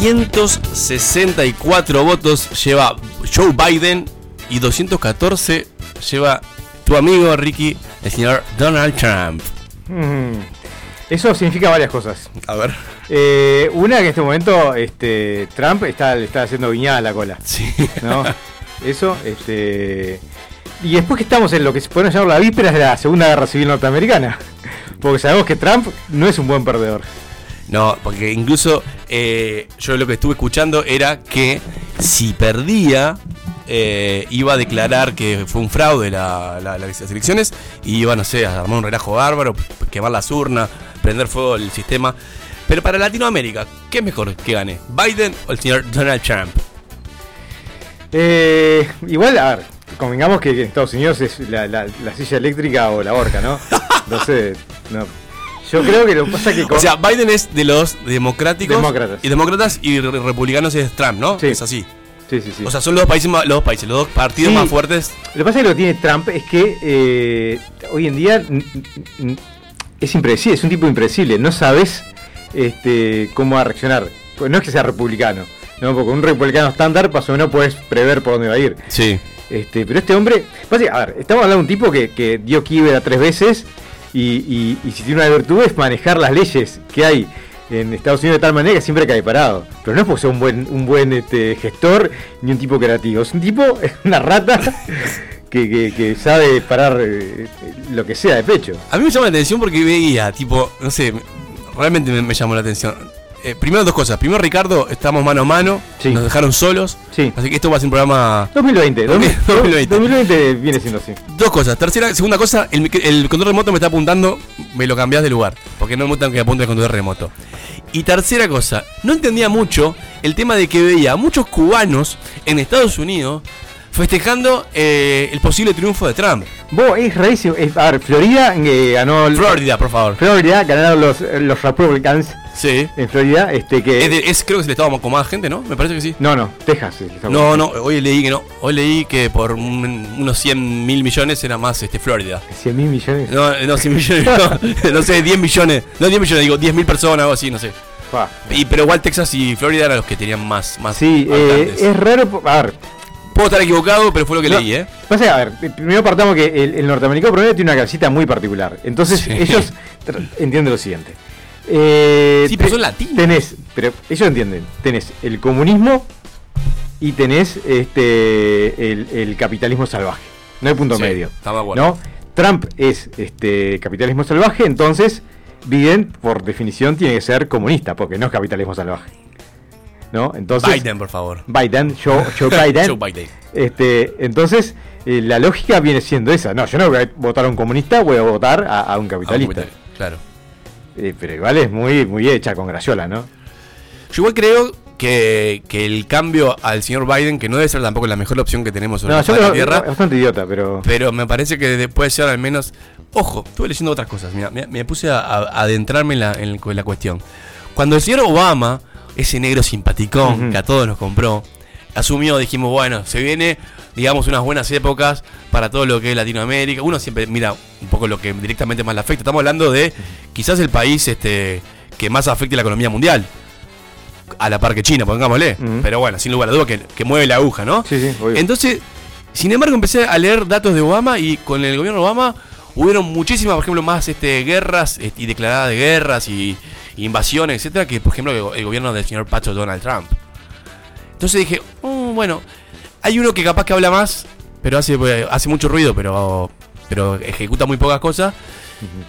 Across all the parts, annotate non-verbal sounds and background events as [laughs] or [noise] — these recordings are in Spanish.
...264 votos lleva Joe Biden... ...y 214 lleva tu amigo Ricky, el señor Donald Trump. Mm. Eso significa varias cosas. A ver. Eh, una que en este momento este, Trump está, le está haciendo viñada a la cola. Sí. ¿no? Eso, este. Y después que estamos en lo que se puede llamar la víspera de la Segunda Guerra Civil Norteamericana. Porque sabemos que Trump no es un buen perdedor. No, porque incluso eh, yo lo que estuve escuchando era que si perdía, eh, iba a declarar que fue un fraude la, la- las elecciones y iba, no sé, a armar un relajo bárbaro, quemar las urnas, prender fuego el sistema. Pero para Latinoamérica, ¿qué es mejor que gane? ¿Biden o el señor Donald Trump? Eh, igual, a ver, convengamos que en Estados Unidos es la, la- la silla eléctrica o la horca, ¿no? [laughs] No sé, no. Yo creo que lo que pasa que. con- O sea, Biden es de los democráticos Demócratas. y demócratas y re- republicanos es Trump, ¿no? Sí. Es así. sí, sí, sí. O sea, son los países, más- los dos países, los dos partidos Sí. más fuertes. Lo que pasa es que lo que tiene Trump es que eh, hoy en día es impredecible, es un tipo impredecible. No sabes este, cómo va a reaccionar. No es que sea republicano, ¿no? porque un republicano estándar, más o menos puedes prever por dónde va a ir. Sí. Este, pero este hombre, a ver, estamos hablando de un tipo que, que dio quiebra tres veces y, y- si tiene una virtud es manejar las leyes que hay en Estados Unidos de tal manera que siempre cae parado. Pero no es porque sea un buen, un buen este, gestor ni un tipo creativo. Es un tipo, [laughs] es una rata que, que- que sabe parar eh, lo que sea de pecho. A mí me llama la atención porque veía, tipo, no sé, realmente me, me llamó la atención. Eh, primero dos cosas. Primero, Ricardo, estamos mano a mano. Sí. Nos dejaron solos. Sí. Así que esto va a ser un programa. 2020, 2020. 2020. 2020 viene siendo así. Dos cosas. Tercera, segunda cosa, el, control remoto me está apuntando, me lo cambiás de lugar. Porque no me gusta que apunte el control remoto. Y tercera cosa, no entendía mucho el tema de que veía a muchos cubanos en Estados Unidos festejando eh, el posible triunfo de Trump. Vos, es rarísimo. A ver, Florida eh, ganó. el- Florida, por favor. Florida ganaron los, los Republicans Sí. en Florida. Este, que, Es, de- es- creo que es el estado con más gente, ¿no? Me parece que sí. No, no, Texas. No, no, hoy leí que no. Hoy leí que por un- unos 100 mil millones era más este, Florida. 100 mil millones. No, no, 100 millones, no, [laughs] no sé, 10 millones. No, 10 millones, digo 10 mil personas, algo así, no sé. Y, pero igual Texas y Florida eran los que tenían más, más Sí, eh, es raro. A ver, Puedo estar equivocado, pero fue lo que No, leí, ¿eh? Pasa a ver, primero partamos que el, el norteamericano promedio tiene una casita muy particular. Entonces, Sí. ellos [laughs] entienden lo siguiente. Eh, Sí, pero son latinos. Tenés, pero ellos entienden, tenés el comunismo y tenés este el, el capitalismo salvaje. No hay punto Sí, medio. ¿no? Trump es este capitalismo salvaje, entonces Biden, por definición, tiene que ser comunista, porque no es capitalismo salvaje. ¿No? Entonces, Biden, por favor. Biden, Joe, Joe Biden. [laughs] Joe Biden. Este, entonces, eh, la lógica viene siendo esa. No, yo no voy a votar a un comunista, voy a votar a, a un capitalista. Claro. Eh, pero igual es muy, muy hecha con Grayola, ¿no? Yo igual creo que, que el cambio al señor Biden, que no debe ser tampoco la mejor opción que tenemos sobre No, la yo Tierra, es bastante idiota, pero. pero me parece que de- puede ser al menos. Ojo, estuve leyendo otras cosas. Mira, me, me puse a, a adentrarme en la, en la cuestión. Cuando el señor Obama, ese negro simpaticón que a todos nos compró, asumió, dijimos, bueno, se viene, digamos, unas buenas épocas para todo lo que es Latinoamérica. Uno siempre mira un poco lo que directamente más le afecta. Estamos hablando de quizás el país este, que más afecte la economía mundial. A la par que China, pongámosle. Pero bueno, sin lugar a dudas que, que mueve la aguja, ¿no? Sí, sí, obvio. Entonces, sin embargo, empecé a leer datos de Obama y con el gobierno de Obama hubieron muchísimas, por ejemplo, más este, guerras eh, y declaradas de guerras y, y invasiones, etcétera, que por ejemplo el gobierno del señor Pacho Donald Trump. Entonces dije, "Mm, bueno, hay uno que capaz que habla más, pero hace, hace mucho ruido, pero pero ejecuta muy pocas cosas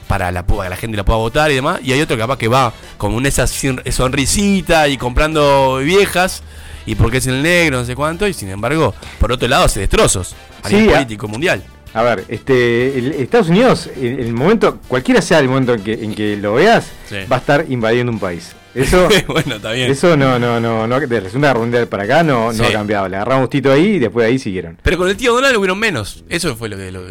para, la, para la gente la pueda votar y demás. Y hay otro capaz que va con una esa sonrisita y comprando viejas y porque es el negro, no sé cuánto, y sin embargo, por otro lado, hace destrozos a Sí, nivel político mundial. A ver, este, el- Estados Unidos, en el momento, cualquiera sea el momento en que, en que lo veas, Sí. va a estar invadiendo un país. Eso, [laughs] bueno, está bien. eso no, no, no, no, de la Segunda Guerra Mundial para acá no, no Sí. ha cambiado. Le agarramos Tito ahí y después de ahí siguieron. Pero con el tío Donald hubieron menos. Eso fue lo que. Lo,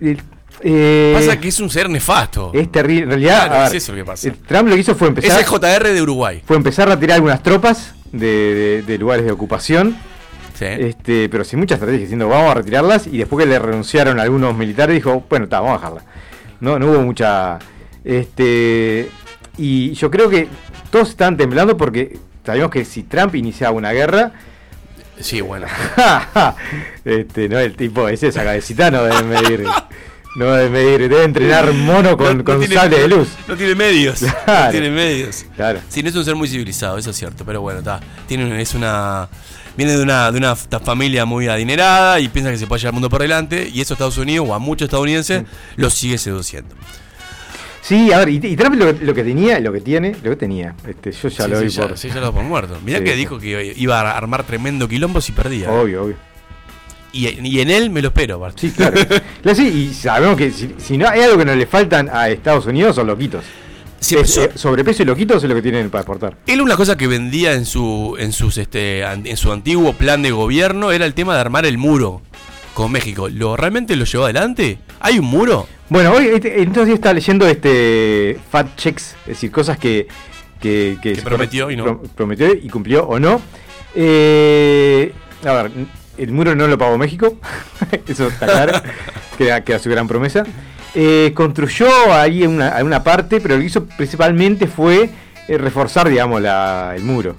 El- eh, pasa que es un ser nefasto. es terrible. En realidad, Claro, es eso lo que pasa. Trump lo que hizo fue Es empezar, el JR de Uruguay. fue empezar a retirar algunas tropas de, de- de lugares de ocupación. Sí. Este, pero sin mucha estrategia, diciendo vamos a retirarlas y después que le renunciaron algunos militares dijo, bueno, está, vamos a dejarla. No, no hubo mucha este y yo creo que todos estaban temblando porque sabíamos que si Trump iniciaba una guerra, Sí, bueno. [laughs] este, no el tipo ese esa cabecita no debe medir no debe medir, debe entrenar mono con, No- no con tiene- sable de luz. No tiene medios. No tiene medios. Claro. Sí, no es un ser muy civilizado, eso es cierto. Pero bueno, está. Tiene, es una. Viene de una, de una familia muy adinerada y piensa que se puede llevar el mundo por delante. Y eso a Estados Unidos o a muchos estadounidenses los sigue seduciendo. Sí, a ver, y, y Trump lo, que- lo que tenía, lo que tiene, lo que tenía. Este, yo ya sí, lo sí, doy ya, por sí, ya lo por muerto. Mirá Sí, que sí. dijo que iba a armar tremendo quilombo si perdía. obvio, obvio. Y, y en él me lo espero, aparte. Sí, claro. [laughs] Claro, sí, y sabemos que si, si no hay algo que no le faltan a Estados Unidos son loquitos. Sí, Es- so- eh, sobrepeso y loquitos es lo que tienen para exportar. Él una cosa que vendía en su en sus este en su antiguo plan de gobierno era el tema de armar el muro con México. ¿Lo realmente lo llevó adelante? ¿Hay un muro? Bueno, hoy este, entonces está leyendo este fact checks, es decir, cosas que, que, prometió y no. pro- prometió y cumplió o no. Eh, a ver, el muro no lo pagó México, [laughs] eso está claro, [laughs] que, era, que era su gran promesa. Eh, construyó ahí una, una parte, pero lo que hizo principalmente fue eh, reforzar, digamos, la, el muro.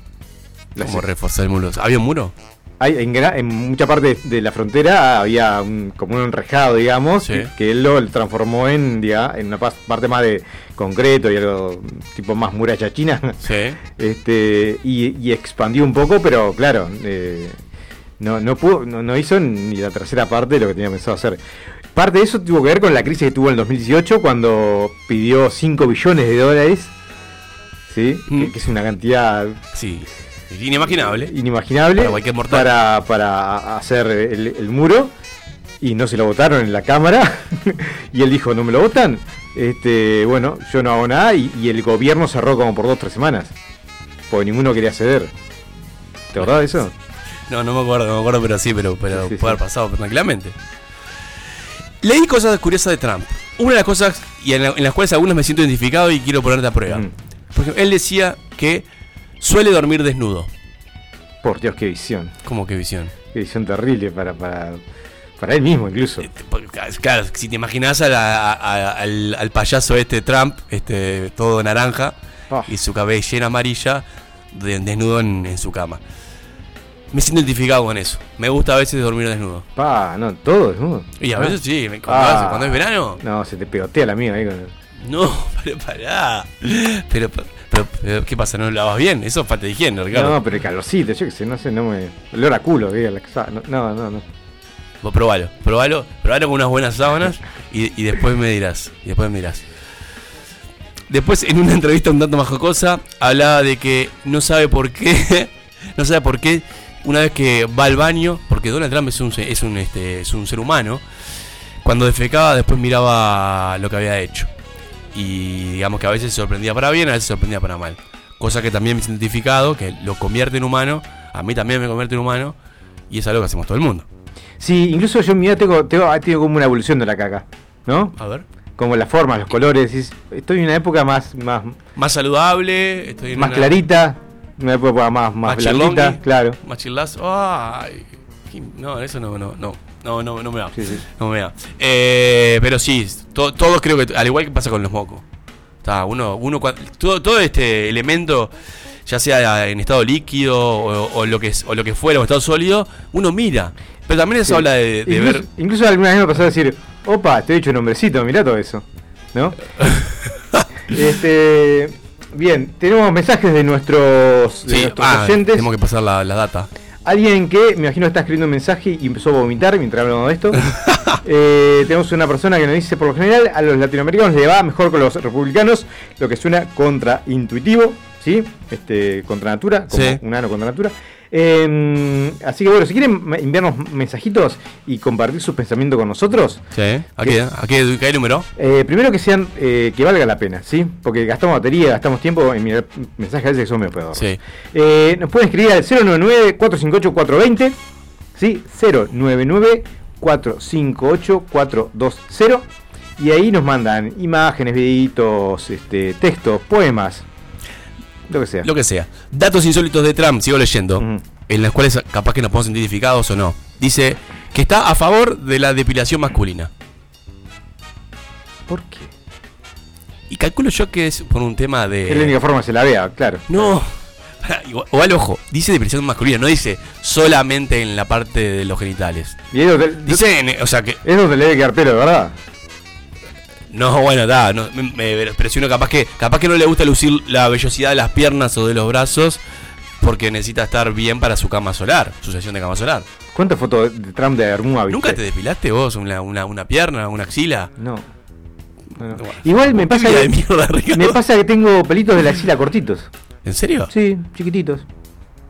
La- ¿Cómo reforzar el muro? ¿Había un muro? Hay, en, en mucha parte de la frontera había un, como un enrejado, digamos, Sí. que, él lo transformó en, diga, en una parte más de concreto y algo tipo más muralla china. Sí. [laughs] este y, y expandió un poco, pero claro, eh, no, no, pudo, no, no hizo ni la tercera parte de lo que tenía pensado hacer. Parte de eso tuvo que ver con la crisis que tuvo en el 2018 cuando pidió 5 billones de dólares, ¿sí? Mm. que, que es una cantidad Sí. Inimaginable. inimaginable Para cualquier mortal. para, para hacer el, el muro y no se lo votaron en la cámara [laughs] y él dijo no me lo votan este bueno yo no hago nada y, y el gobierno cerró como por dos tres semanas porque ninguno quería ceder ¿te acordás de eso? No, no me acuerdo, no me acuerdo, pero sí, pero, pero Sí, sí, puede haber pasado tranquilamente. Leí cosas curiosas de Trump. Una de las cosas y en, la- en las cuales algunas me siento identificado y quiero ponerte a prueba. Mm. Por ejemplo, él decía que suele dormir desnudo. por Dios qué visión ¿Cómo que visión? qué visión terrible para para, para él mismo incluso porque, Claro, si te imaginas a la- a- al, al payaso este Trump, este todo naranja, Ah. y su cabellera amarilla, de- desnudo en, en su cama. Me siento identificado con eso. Me gusta a veces dormir desnudo. pa no todo desnudo Y a Ah. veces sí, cuando, Ah. hace- cuando es verano. no se te pegotea la mía ahí con No, [laughs] pero pará. Pero, pero, pero, ¿qué pasa? ¿No lo lavas bien? Eso es falta de higiene, Ricardo. no pero el calorcito yo que sé no sé no me olor a culo diga, no no no. Vos probalo, probalo, probalo con unas buenas sábanas y, y después me dirás. Y después me dirás. Después, en una entrevista un tanto más jocosa, hablaba de que no sabe por qué. [laughs] No sabe por qué. Una vez que va al baño, porque Donald Trump es un, es un, este, es un ser humano, cuando defecaba, después miraba lo que había hecho. Y digamos que a veces se sorprendía para bien, a veces se sorprendía para mal. Cosa que también me he identificado, que lo convierte en humano. A mí también me convierte en humano. Y es algo que hacemos todo el mundo. Sí, incluso yo en mi vida tengo, tengo, ha tenido como una evolución de la caca, ¿no? A ver. Como las formas, los colores. Estoy en una época más, más, Más saludable, estoy en más una- clarita, una época más, más Más blandita, claro. Más chillazo. Ay, no, eso no, no, no. No, no, no me da. Sí, sí. No me da. Eh, pero sí, to- todos creo que, al igual que pasa con los mocos. Está, uno, uno, todo, todo este elemento, ya sea en estado líquido o, o lo que o lo que fuera, o estado sólido, uno mira. Pero también eso Sí. habla de, de incluso, ver. incluso alguna vez me pasó a decir, opa, estoy hecho un hombrecito, mirá todo eso. ¿No? [laughs] este. Bien, tenemos mensajes de nuestros, de Sí, nuestros ah, oyentes. tenemos que pasar la, la data. Alguien que me imagino está escribiendo un mensaje y empezó a vomitar mientras hablamos de esto. [laughs] Eh, tenemos una persona que nos dice, por lo general, a los latinoamericanos le va mejor con los republicanos, lo que suena contraintuitivo, ¿sí? Este, contra natura, como Sí. un ano contra natura. Eh, así que bueno, si quieren enviarnos mensajitos y compartir sus pensamientos con nosotros, Sí. ¿A qué, a qué, número? eh, primero que sean eh, que valga la pena, ¿sí? Porque gastamos batería, gastamos tiempo en mirar mensajes a veces que son medio pedorros. Sí. Eh, nos pueden escribir al 099-458-420, ¿sí? 099-458-420 y ahí nos mandan imágenes, videitos, este, textos, poemas, lo que sea. Lo que sea. Datos insólitos de Trump, sigo leyendo. En las cuales capaz que nos podemos sentir identificados o no. Dice que está a favor de la depilación masculina. ¿Por qué? Y calculo yo que es por un tema de. Es la única forma que se la vea, claro. No. Igual- O al ojo, dice depilación masculina, no dice solamente en la parte de los genitales. Y es donde, Dice, en- o sea que. es donde le debe quedar pelo, verdad. No, bueno, da, no, me, me presiono capaz que, capaz que no le gusta lucir la vellosidad de las piernas o de los brazos porque necesita estar bien para su cama solar, su sesión de cama solar. ¿Cuántas fotos de Trump de viste? ¿Nunca te depilaste vos una, una, una pierna, una axila? No. Bueno. Igual me pasa, que, mierda, me pasa que tengo pelitos de la axila cortitos. ¿En serio? Sí, chiquititos.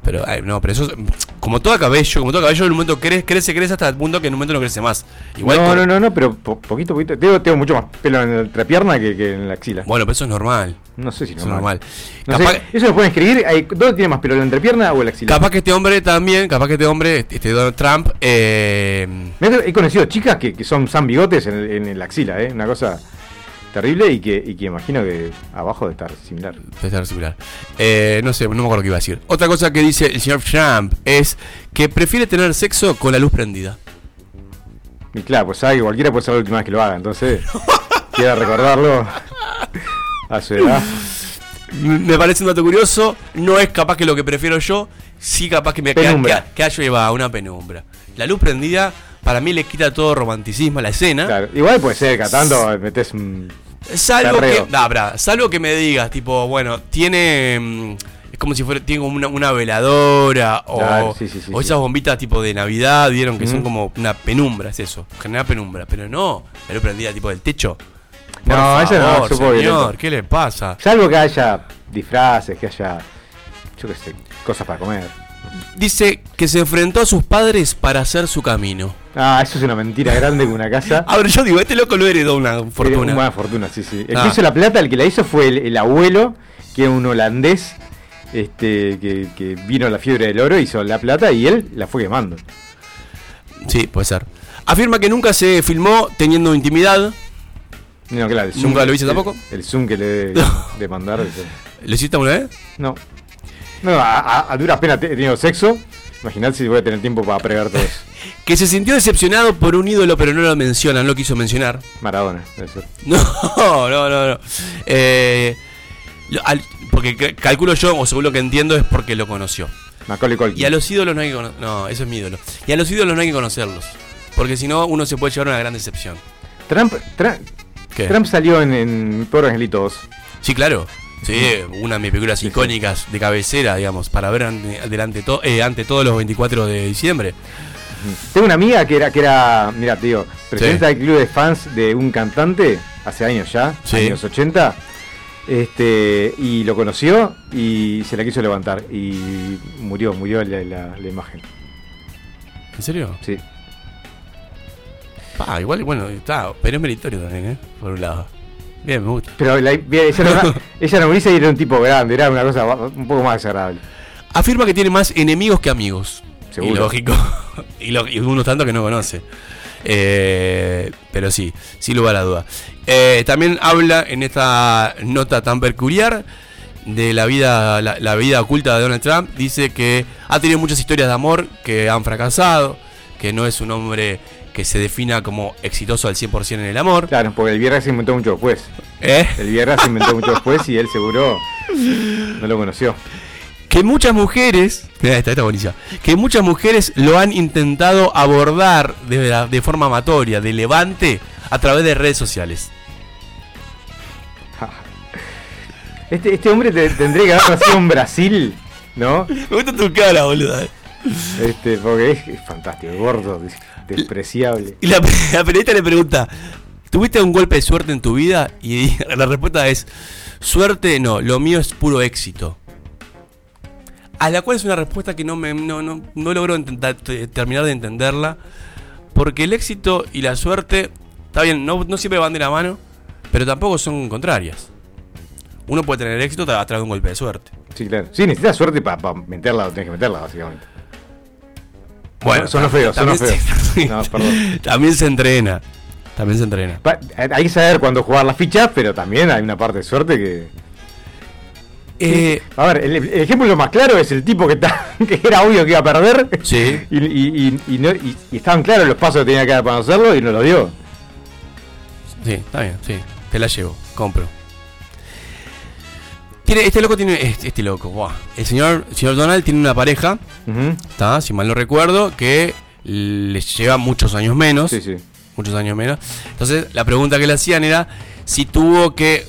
Pero, ay, no, pero eso es- como todo cabello, como todo cabello, en un momento crece, crece, crece hasta el punto que en un momento no crece más. Igual no, con- no, no, no, pero po- poquito, poquito. Tengo, tengo mucho más pelo en la entrepierna que, que en la axila. Bueno, pero eso es normal. No sé si Eso es normal. No Capaz, sé, eso lo pueden escribir. ¿Dónde tiene más pelo, en la entrepierna o en la axila? capaz que este hombre también, capaz que este hombre, este Donald Trump, eh, He conocido chicas que, que son san bigotes en, el- en la axila, ¿eh? Una cosa terrible y que, y que imagino que abajo de estar similar. Debe estar similar. Eh, no sé, no me acuerdo qué iba a decir. Otra cosa que dice el señor Trump es que prefiere tener sexo con la luz prendida. Y claro, pues sabe que cualquiera puede ser la última vez que lo haga, entonces quiera recordarlo a su edad. [laughs] Me parece un dato curioso. No es capaz que lo que prefiero yo. Sí, capaz que me que, Penumbra. que, que haya llevado una penumbra. La luz prendida, para mí le quita todo romanticismo a la escena. Claro, igual puede ser, cada tanto metes un. Salvo que, nah, salvo que me digas, tipo, bueno, tiene. mm, Es como si fuera, tiene como una, una veladora o, Claro, sí, sí, sí, o esas bombitas tipo de Navidad, vieron que son como una penumbra, es eso, generar penumbra, pero no, la luz prendida tipo del techo. Por No, eso no, favor, eso fue señor, violento. ¿qué le pasa? Salvo que haya disfraces, que haya. Yo qué sé, cosas para comer. Dice que se enfrentó a sus padres para hacer su camino. Ah, eso es una mentira grande con una casa. [laughs] A ver, yo digo, este loco lo heredó una Una fortuna. buena fortuna, sí, sí. El Ah. que hizo la plata, el que la hizo fue el, el abuelo, que era un holandés, este, que, que vino a la fiebre del oro, hizo la plata y él la fue quemando. Sí, puede ser. Afirma que nunca se filmó teniendo intimidad. No, claro, el ¿Nunca lo hice el- tampoco? El, zoom que le debe [laughs] de mandar. ¿Lo hiciste alguna vez? No. No, a, a- a duras penas he tenido sexo. Imaginad si voy a tener tiempo para prever todo eso. [laughs] Que se sintió decepcionado por un ídolo, pero no lo menciona, no lo quiso mencionar. Maradona, debe ser. [laughs] No, no, no, no. Eh, al- porque calculo yo, o según lo que entiendo, es porque lo conoció. Macaulay Culkin. Y a los ídolos no hay que conocerlos. No, eso es mi ídolo. Y a los ídolos no hay que conocerlos. Porque si no, uno se puede llevar una gran decepción. Trump, ¿Qué? Trump salió en, en Pobre Angelito 2. Sí, claro. Sí, una de mis películas icónicas de cabecera, digamos, para ver ante, delante to- eh, ante todos los 24 de diciembre. Tengo una amiga que era, que era mira, te digo, presidenta Sí. del club de fans de un cantante, hace años ya, Sí. años 80, este, y lo conoció y se la quiso levantar y murió, murió la, la- la imagen. ¿En serio? Sí. Ah, igual, bueno, está, pero es meritorio también, ¿eh? Por un lado. Bien, me gusta. Pero la- bien, ella, era una, [laughs] ella era y era un tipo grande, era una cosa un poco más desagradable. Afirma que tiene más enemigos que amigos. Seguro. Y lógico. [laughs] y, lo- y unos tanto que no conoce. Eh, pero sí, sin lugar a duda. Eh, también habla en esta nota tan peculiar de la vida, la, la vida oculta de Donald Trump. Dice que ha tenido muchas historias de amor que han fracasado, que no es un hombre que se defina como exitoso al 100% en el amor. Claro, porque el viernes se inventó mucho después. ¿Eh? El viernes se inventó mucho después y él seguro no lo conoció. que muchas mujeres, mirá esta, esta buenísima, que muchas mujeres lo han intentado abordar de, la- de forma amatoria, de levante, a través de redes sociales. [laughs] Este, este hombre te- tendría que haber nacido en Brasil, ¿no? Me gusta tu cara, boluda. Este, porque es, es fantástico, gordo, despreciable. Y la, [laughs] la periodista le pregunta, ¿tuviste un golpe de suerte en tu vida? Y [laughs] la respuesta es, suerte no, lo mío es puro éxito. A la cual es una respuesta que no, me, no, no, no logro terminar de entenderla. Porque el éxito y la suerte, está bien, no, no siempre van de la mano, pero tampoco son contrarias. Uno puede tener éxito a través de un golpe de suerte. Sí, claro. Sí, necesitas suerte para meterla, tenés que meterla, básicamente. Bueno, sonó feo, también feo. se- No, perdón. [laughs] También se entrena. También se entrena. Pa- hay que saber cuándo jugar las fichas, pero también hay una parte de suerte que. Eh, A ver, el, el ejemplo más claro es el tipo que, está, [laughs] que era obvio que iba a perder. Sí. Y, y- y- y no- y- y estaban claros los pasos que tenía que dar para hacerlo y no lo dio. Sí, está bien, sí. Te la llevo, compro. Tiene, este loco tiene. Este, este loco, buah. El señor, el señor Donald tiene una pareja, está, si mal no recuerdo, que les lleva muchos años menos. Sí, sí. Muchos años menos. Entonces, la pregunta que le hacían era si tuvo que.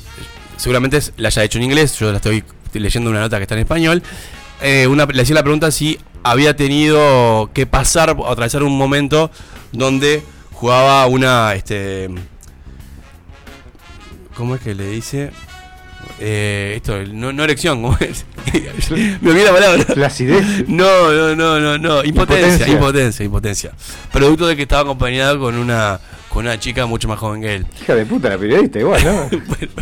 Seguramente la haya hecho en inglés, yo la estoy leyendo una nota que está en español. Eh, una, le hacía la pregunta si había tenido que pasar o atravesar un momento donde jugaba una. Este, ¿Cómo es que le dice? Eh, esto, no, no erección, ¿cómo es? [laughs] [laughs] Me olvidé la palabra. [laughs] No, no, no, no, no. Impotencia, Impotencia. impotencia, impotencia. Producto de que estaba acompañado con una con una chica mucho más joven que él. Hija de puta la periodista, igual, ¿no?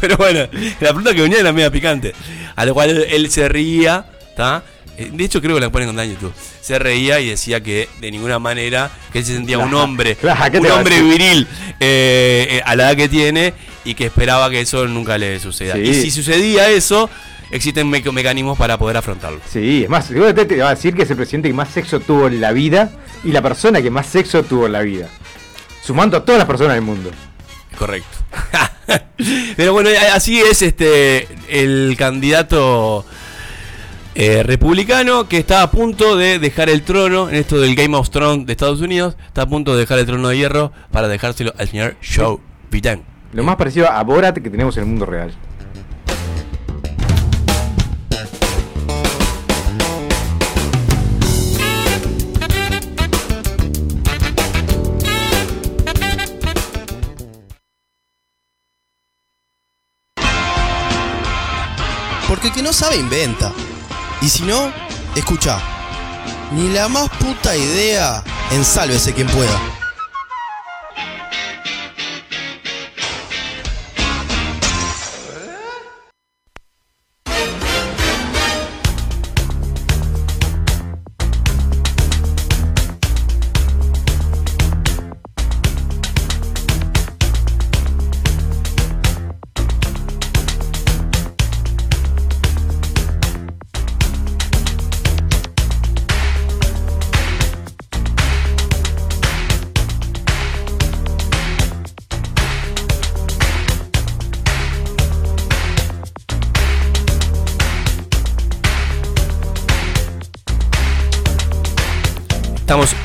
Pero bueno, la pregunta que venía era media picante. A lo cual él, él se reía, ¿está? Eh, De hecho, creo que la ponen con en YouTube. Se reía y decía que de ninguna manera que él se sentía un hombre, [laughs] claro, ¿qué un hombre viril eh, eh, a la edad que tiene y que esperaba que eso nunca le suceda. Sí. Y si sucedía eso, existen mecanismos para poder afrontarlo. Sí, es más, te, te va a decir que es el presidente que más sexo tuvo en la vida y la persona que más sexo tuvo en la vida. Sumando a todas las personas del mundo. Correcto. [laughs] Pero bueno, así es este el candidato eh, republicano que está a punto de dejar el trono en esto del Game of Thrones de Estados Unidos. Está a punto de dejar el trono de hierro para dejárselo al señor Joe Biden. Lo más parecido a Borat que tenemos en el mundo real. Porque el que no sabe inventa. Y si no, escucha. Ni la más puta idea, ensálvese quien pueda.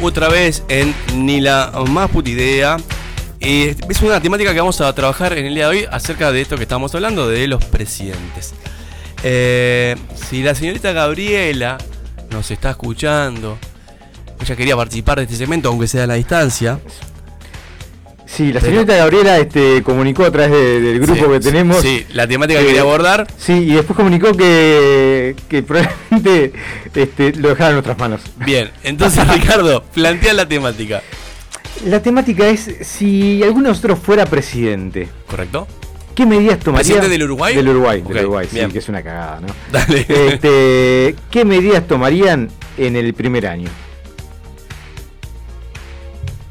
Otra vez en Ni la más puta idea. Es una temática que vamos a trabajar en el día de hoy acerca de esto que estamos hablando, de los presidentes. Eh, si la señorita Gabriela nos está escuchando, ella quería participar de este segmento, aunque sea a la distancia. Sí, la señorita Gabriela este, comunicó a través de- del grupo Sí, que tenemos. Sí, la temática que quería abordar. Sí, y después comunicó que, que probablemente este, lo dejara en nuestras manos. Bien, entonces [laughs] Ricardo, plantea la temática. La temática es si alguno de nosotros fuera presidente, ¿Correcto? ¿qué medidas tomaría? ¿Presidente del Uruguay? Del Uruguay, Ok, del Uruguay, sí, que es una cagada, ¿no? [laughs] Dale. Este, ¿Qué medidas tomarían en el primer año?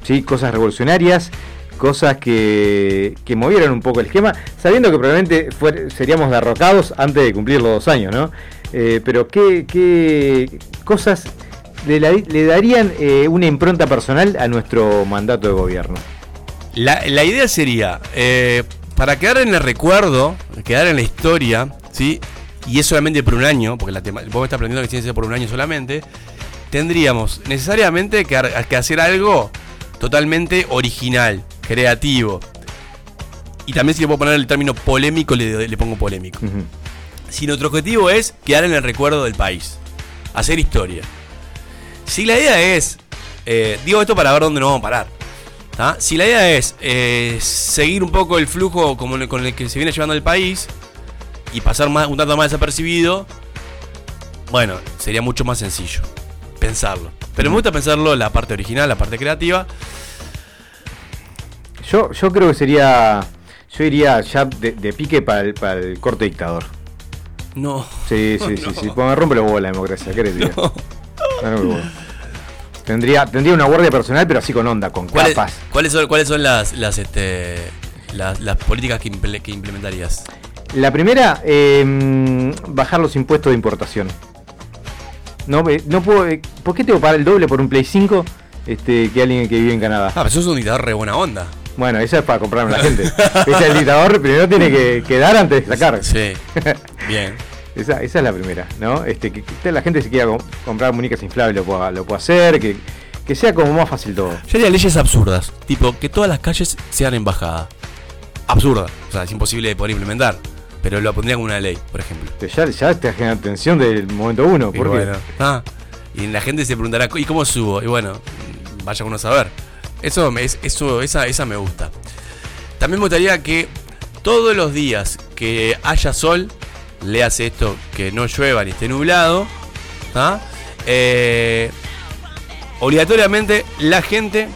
Sí, cosas revolucionarias, cosas que, que movieran un poco el esquema, sabiendo que probablemente seríamos derrocados antes de cumplir los dos años, ¿no? Eh, pero ¿qué, cosas le, darían eh, una impronta personal a nuestro mandato de gobierno? La, idea sería, eh, para quedar en el recuerdo, quedar en la historia, ¿sí? Y es solamente por un año, porque la tema, vos me estás aprendiendo que tiene que ser por un año solamente, tendríamos necesariamente que, ar- que hacer algo totalmente original, creativo. Y también si le puedo poner el término polémico, le, le pongo polémico. Si nuestro objetivo es quedar en el recuerdo del país, hacer historia. Si la idea es, eh, digo esto para ver dónde nos vamos a parar. ¿tá? Si la idea es eh, seguir un poco el flujo como con el que se viene llevando el país y pasar más, un tanto más desapercibido, bueno, sería mucho más sencillo pensarlo. Pero me gusta pensarlo la parte original, la parte creativa. Yo, yo creo que sería. Yo iría ya de, de pique para el, para el corte dictador. No. Sí, sí, sí, [laughs] No. sí. Me rompe los huevos la democracia. ¿Qué querés decir? No. Tendría, tendría una guardia personal, pero así con onda, con ¿Cuáles, capas. cuáles son, cuáles son las, las, este, las, las políticas que, que implementarías? La primera, eh, bajar los impuestos de importación. No, no puedo. eh, ¿Por qué tengo que pagar el doble por un Play 5 este, que alguien que vive en Canadá? Ah, pero sos un dictador re buena onda. Bueno, esa es para comprarme la gente. [laughs] Ese es el dictador, primero tiene que, que dar antes de sacar. Sí. [laughs] Bien. Esa, esa es la primera, ¿no? Este, que, que la gente se quiera com- comprar muñecas inflables lo pueda, lo pueda hacer, que, que sea como más fácil todo. Yo haría leyes absurdas. Tipo, que todas las calles sean embajadas. Absurda. O sea, es imposible de poder implementar. Pero lo pondría como una ley, por ejemplo. Ya, ya te genera tensión del momento uno. Y ¿Por qué? bueno, ah, y la gente se preguntará, ¿y cómo subo? Y bueno, vaya uno a saber. Eso, me- es- eso esa, esa me gusta. También me gustaría que todos los días que haya sol, le hace esto que no llueva ni esté nublado, ¿ah? Eh, obligatoriamente la gente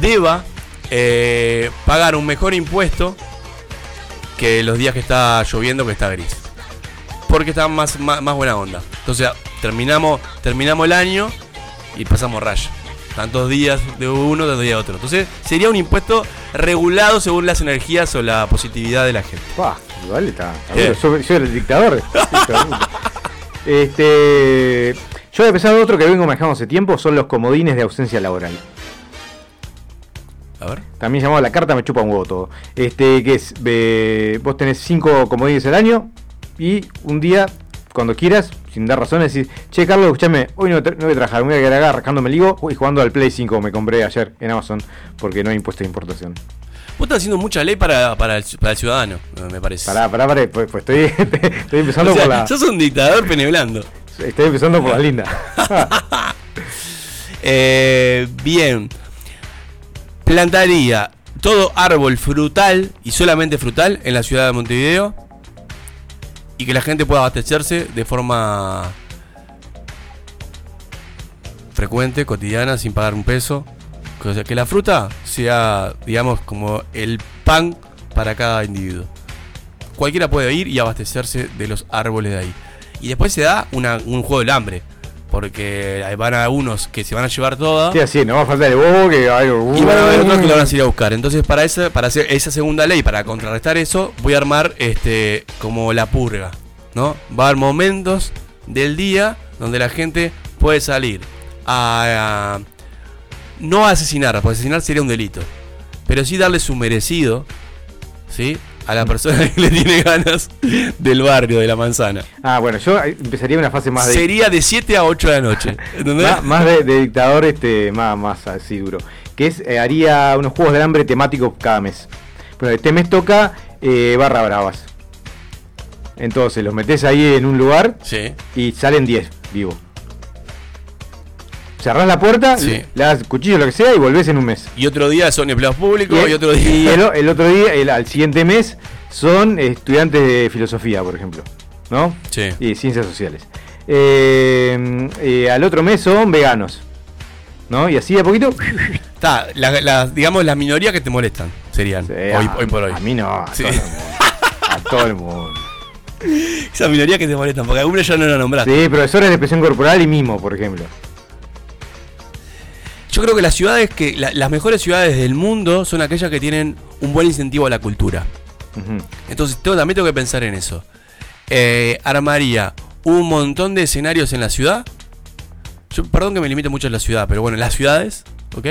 deba eh, pagar un mejor impuesto que los días que está lloviendo que está gris porque está más buena onda. Entonces terminamos, terminamos el año y pasamos raya. Tantos días de uno, tantos días de otro. Entonces sería un impuesto regulado según las energías o la positividad de la gente. Pa, igual está. Eh. Yo, yo era el dictador. [laughs] este, yo había pensado otro que vengo manejando hace tiempo, son los comodines de ausencia laboral. A ver. También llamado la carta me chupa un huevo todo. Este, que es, eh, vos tenés cinco comodines al año y un día, cuando quieras, sin dar razones, decís, che Carlos, escúchame, hoy no, voy a trabajar, me voy a quedar acá rascándome el higo y jugando al Play 5 me compré ayer en Amazon porque no hay impuesto de importación. Vos estás haciendo mucha ley para, para, el, para el ciudadano, me parece. Pará, pará, pará, pues, pues estoy, [laughs] estoy empezando [laughs] O sea, por la. Sos un dictador peneblando. Estoy empezando por las lindas. [laughs] Eh, bien. Plantaría todo árbol frutal y solamente frutal en la ciudad de Montevideo. Y que la gente pueda abastecerse de forma frecuente, cotidiana, sin pagar un peso. Que la fruta sea, digamos, como el pan para cada individuo. Cualquiera puede ir y abastecerse de los árboles de ahí. Y después se da un juego del hambre. Porque van a unos que se van a llevar toda. Sí, así, no va a faltar el bobo que hay. Y van a haber otros que lo van a ir a buscar. Entonces, para esa, para hacer esa segunda ley, para contrarrestar eso, voy a armar este como la purga. ¿No? Va a haber momentos del día donde la gente puede salir a, a- no a asesinar, porque asesinar sería un delito. Pero sí darle su merecido, ¿sí? A la persona que le tiene ganas del barrio, de la manzana. Ah, bueno, yo eh, empezaría una fase más de. Sería de 7 a 8 de la noche. ¿entendés? Más, más de, de dictador, este, más, más así duro. Que es, eh, haría unos juegos del hambre temáticos cada mes. Pero este mes toca eh, barra bravas. Entonces los metes ahí en un lugar Sí. y salen 10 vivos. Cerrás la puerta, Sí. le das cuchillo lo que sea y volvés en un mes. Y otro día son empleados públicos y, otro día. y el, otro día, el, al siguiente mes, son estudiantes de filosofía, por ejemplo. ¿No? Sí. y ciencias sociales. Eh, eh, al otro mes son veganos. ¿No? Y así de a poquito. Está, la- la- digamos las minorías que te molestan serían hoy, a, hoy por hoy. A mí no, a Sí. todo el mundo. A todo el mundo. [laughs] Esas minorías que te molestan, porque algunas ya no la nombraste. Sí, profesores de expresión corporal y mimo, por ejemplo. Yo creo que las ciudades que. la- las mejores ciudades del mundo son aquellas que tienen un buen incentivo a la cultura. Entonces tengo, también tengo que pensar en eso. Eh, armaría un montón de escenarios en la ciudad. Yo, perdón que me limite mucho en la ciudad, pero bueno, en las ciudades, ¿ok?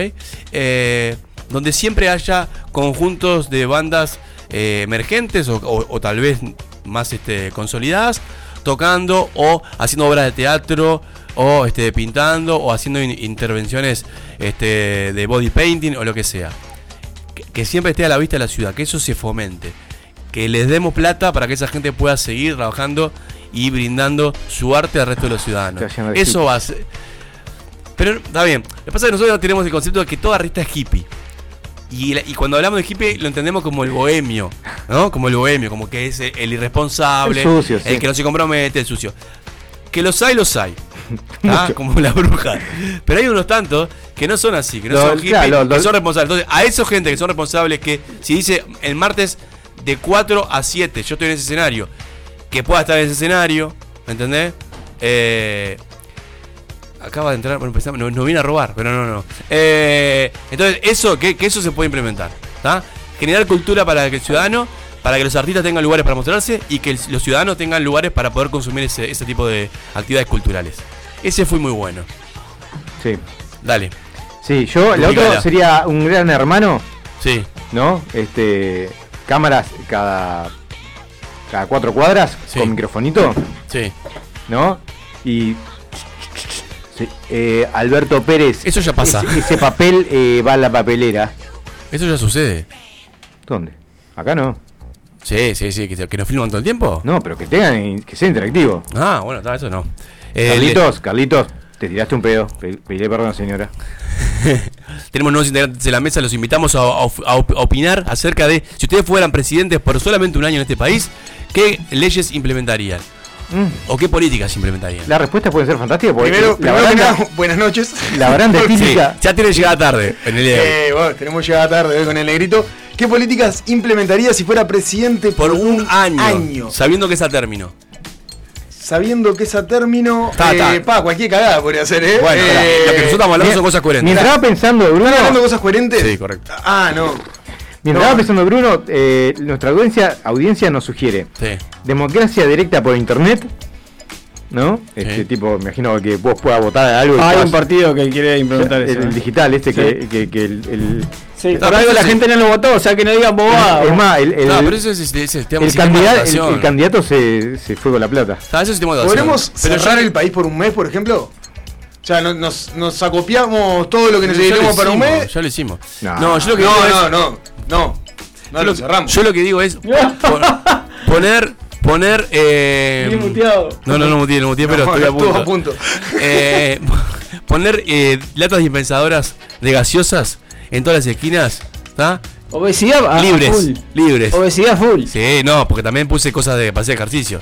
Eh, donde siempre haya conjuntos de bandas eh, emergentes o, o- o tal vez más este, consolidadas, tocando o haciendo obras de teatro o este, pintando o haciendo in- intervenciones este, de body painting o lo que sea que, que siempre esté a la vista de la ciudad, que eso se fomente, que les demos plata para que esa gente pueda seguir trabajando y brindando su arte al resto de los ciudadanos. Eso va a ser, Pero está bien. Lo que pasa es que nosotros tenemos el concepto de que toda artista es hippie. Y, cuando hablamos de hippie lo entendemos como el bohemio, ¿no? Como el bohemio, como que es el irresponsable, El sucio, sí. el que no se compromete, el sucio. Que los hay, los hay. ¿ah? [laughs] Como la bruja. Pero hay unos tantos que no son así, que no Lo- son hippies, claro, lo- que son responsables. Entonces, a esa gente que son responsables, que si dice el martes de 4 a 7, yo estoy en ese escenario, que pueda estar en ese escenario, ¿me entendés? Eh, acaba de entrar, bueno, pensamos, nos, nos viene a robar, pero no, no. Eh, entonces, eso, que, que eso se puede implementar. ¿tá? Generar cultura para que el ciudadano, para que los artistas tengan lugares para mostrarse y que el- los ciudadanos tengan lugares para poder consumir ese, ese tipo de actividades culturales. Ese fue muy bueno. Sí. Dale. Sí, yo, Ubicala. otro sería un gran hermano, Sí, ¿no? Este, cámaras cada, cada cuatro cuadras Sí. con microfonito, sí. ¿no? Y sí, eh, Alberto Pérez. Eso ya pasa. Ese, ese papel eh, va a la papelera. Eso ya sucede. ¿Dónde? Acá no. Sí, sí, sí. Que, que nos filman todo el tiempo. No, pero que tengan, que sea interactivo. Ah, bueno, eso no. Eh, Carlitos, Carlitos, te tiraste un pedo. Pe- Pediré perdón, señora. [laughs] Tenemos nuevos integrantes de la mesa, los invitamos a opinar acerca de si ustedes fueran presidentes por solamente un año en este país, ¿qué leyes implementarían? Mm, ¿O qué políticas implementarían? La respuesta puede ser fantástica porque Primero, la primero que baranda, nada, [laughs] buenas noches. la baranda [laughs] Sí, etílica. ya tiene llegada tarde en el. Eh, bueno, tenemos llegada tarde hoy con el negrito. ¿Qué políticas implementaría si fuera presidente Por un año, año? sabiendo que es a término. Sabiendo que es a término. Ta, eh, pa, cualquier cagada podría ser, ¿eh? Bueno, Eh, lo que nosotros estamos hablando son cosas coherentes. Mientras estaba pensando, Bruno, ¿Están hablando de cosas coherentes? Sí, correcto. Ah, no. Mientras No. estaba pensando, Bruno, eh, nuestra audiencia, audiencia nos sugiere Sí. democracia directa por internet, ¿no? Este Sí. tipo, me imagino que vos puedas votar algo. y Hay puedas- un partido que quiere implementar el, eso. el ¿eh? digital, este Sí. que, que- que el, el- Sí, No, por algo la sí. gente no lo votó, o sea que no digan bobada. es más, el, el- no, pero eso es, es, es el tema el candidato, el, votación. el candidato se, se fue con la plata. Ah, eso es. ¿Podremos Pero cerrar yo- el país por un mes, por ejemplo? O sea, no- nos, nos acopiamos todo lo que necesitamos para un mes. Ya lo hicimos. No. No, yo lo que No, no, no, no. No yo lo cerramos. Yo lo que digo es [laughs] pon- poner, poner, eh, Bien muteado. No, no, no muteé, no muteé, pero No, [laughs] estoy a punto. a punto. Eh, [laughs] poner eh, latas dispensadoras de gaseosas en todas las esquinas, ¿está? Obesidad a- a libres, full. libres. Obesidad full. Sí, no, porque también puse cosas de para hacer ejercicio.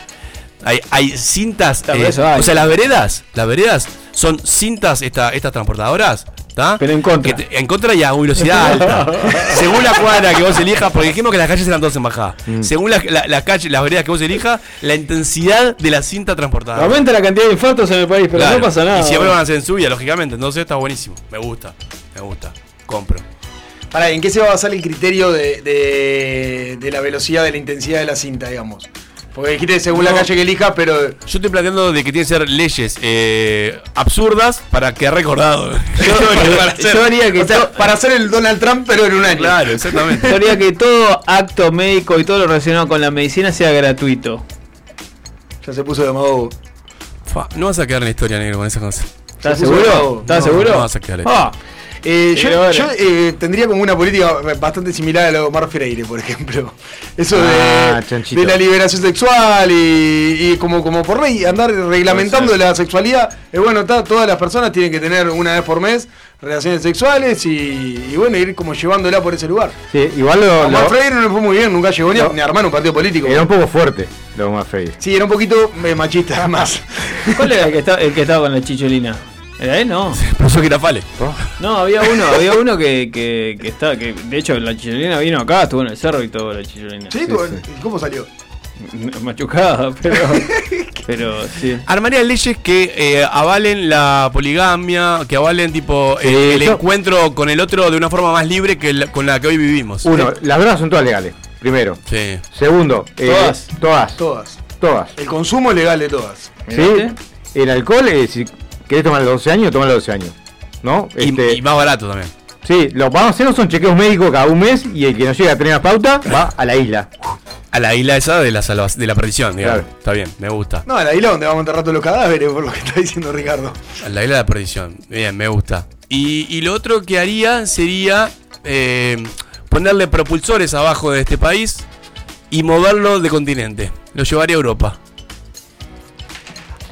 Hay, hay cintas, eh, hay. o sea, las veredas, las veredas son cintas esta, estas transportadoras, Pero en contra. Que te- en contra y a velocidad [laughs] alta. Según la cuadra que vos elijas, porque dijimos que las calles eran todas en bajada. Mm. Según la- la- las calles, las veredas que vos elijas, la intensidad de la cinta transportada. Aumenta la cantidad de infartos en el país, pero Claro. no pasa nada. Y siempre van a ser en subida, lógicamente. Entonces está buenísimo. Me gusta, me gusta. Compro. Pará, ¿en qué se va a basar el criterio de, de, de la velocidad, de la intensidad de la cinta, digamos? Porque dijiste según la calle que elijas, pero. Yo estoy planteando de que tienen que ser leyes eh, absurdas para [laughs] que recordado. para, hacer, yo haría que o sea, to- para hacer el Donald Trump, pero en un año. claro, exactamente. Yo haría que todo acto médico y todo lo relacionado con la medicina sea gratuito. Ya se puso de. Fa, no vas a quedar en la historia, negro, con esa cosa. ¿Estás seguro? ¿Estás No, seguro? no vas a quedar ahí. Ah, Eh, Sí, yo yo, eh, tendría como una política bastante similar a lo de Omar Freire, por ejemplo. [laughs] Eso Ah, de, de la liberación sexual y, y como, como por ley andar reglamentando la sexualidad. Es bueno, ta, todas las personas tienen que tener una vez por mes relaciones sexuales y, y bueno, ir como llevándola por ese lugar. Sí, igual lo, Omar lo- Freire no le fue muy bien, nunca llegó ni, a, No. ni a armar un partido político. era un poco fuerte lo de Omar Freire. Sí, era un poquito eh, machista, [laughs] además. ¿cuál era el que, estaba, el que estaba con la chicholina? ¿Era él? No. [laughs] Por eso que era Fale. No, había uno, había uno que, que, que está, que de hecho la chicholina vino acá, estuvo en el cerro y todo la chicholina. ¿Sí? ¿Tú- ¿Cómo salió? Machucada, [laughs] pero. [laughs] pero sí. Armaría leyes que eh, avalen la poligamia, que avalen tipo eh, Sí, el encuentro con el otro de una forma más libre que la- con la que hoy vivimos. Uno, las drogas son todas legales. Primero. Sí. Segundo, eh, Todas. Todas. Todas. Todas. El consumo legal de todas. ¿Sí? El alcohol, eh, si querés tomar los 12 años, toma los 12 años. ¿No? Y, Este, y más barato también. Sí, lo que vamos a hacer no son chequeos médicos cada un mes y el que no llega a tener la pauta va a la isla. A la isla esa de la, salva- de la perdición, digamos. Claro. Está bien, me gusta. No, a la isla donde vamos a enterrar todos los cadáveres, por lo que está diciendo Ricardo. A la isla de la perdición. Bien, me gusta. Y, y lo otro que haría sería eh, ponerle propulsores abajo de este país y moverlo de continente. Lo llevaría a Europa.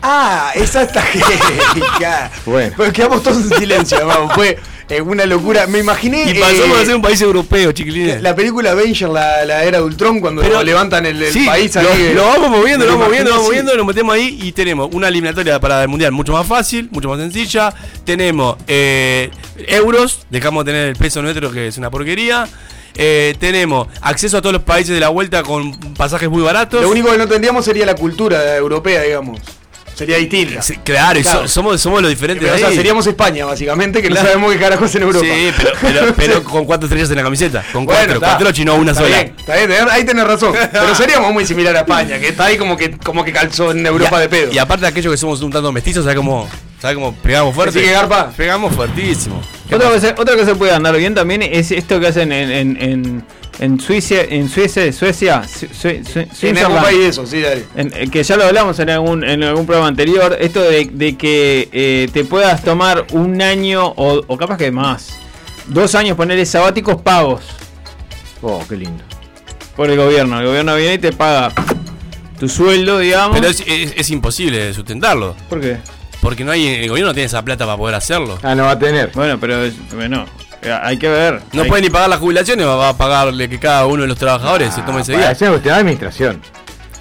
Ah, esa está. [laughs] Bueno. Pues quedamos todos en silencio, vamos. Fue eh, una locura. Me imaginé. Y pasamos eh, a ser un país europeo, chiquilines. La película Avenger, la, la era de Ultron, cuando Pero- levantan el, el Sí, país lo, ahí. lo vamos moviendo, lo Me vamos moviendo, lo vamos moviendo, lo metemos ahí y tenemos una eliminatoria para el mundial mucho más fácil, mucho más sencilla. Tenemos eh, euros, dejamos de tener el peso nuestro que es una porquería. Eh, tenemos acceso a todos los países de la vuelta con pasajes muy baratos. Lo único que no tendríamos sería la cultura europea, digamos. Sería distinta. Sí, claro, y so- somos, somos los diferentes. Pero, o de sea, ahí. seríamos España, básicamente, que Claro. no sabemos qué carajos en Europa. Sí, pero, pero, [laughs] pero con cuatro estrellas en la camiseta. Con Bueno, cuatro, está. cuatro chino, una Está sola. bien, está bien, ahí tenés razón. Pero seríamos muy similar a España, que está ahí como que, como que calzó en Europa a- de pedo. Y aparte de aquellos que somos un tanto mestizos, ¿sabes cómo, ¿sabe cómo pegamos fuerte? ¿Así que garpa? Pegamos fuertísimo. Otra cosa, otra cosa que puede andar bien también es esto que hacen en, en, en, en Suiza, en Suecia, Suecia, Su- Su- Su- en algún país eso, sí, dale. En- eh, que ya lo hablamos en algún, en algún programa anterior, esto de, de que eh, te puedas tomar un año o, o capaz que más, dos años ponerle sabáticos pagos Oh, qué lindo. por el gobierno. El gobierno viene y te paga tu sueldo, digamos. Pero es, es- es imposible sustentarlo. ¿Por qué? Porque no hay, el gobierno no tiene esa plata para poder hacerlo. Ah, no va a tener. Bueno, pero bueno, hay que ver. No Hay- puede ni pagar las jubilaciones, va a pagarle que cada uno de los trabajadores se tome ese día. una cuestión de administración.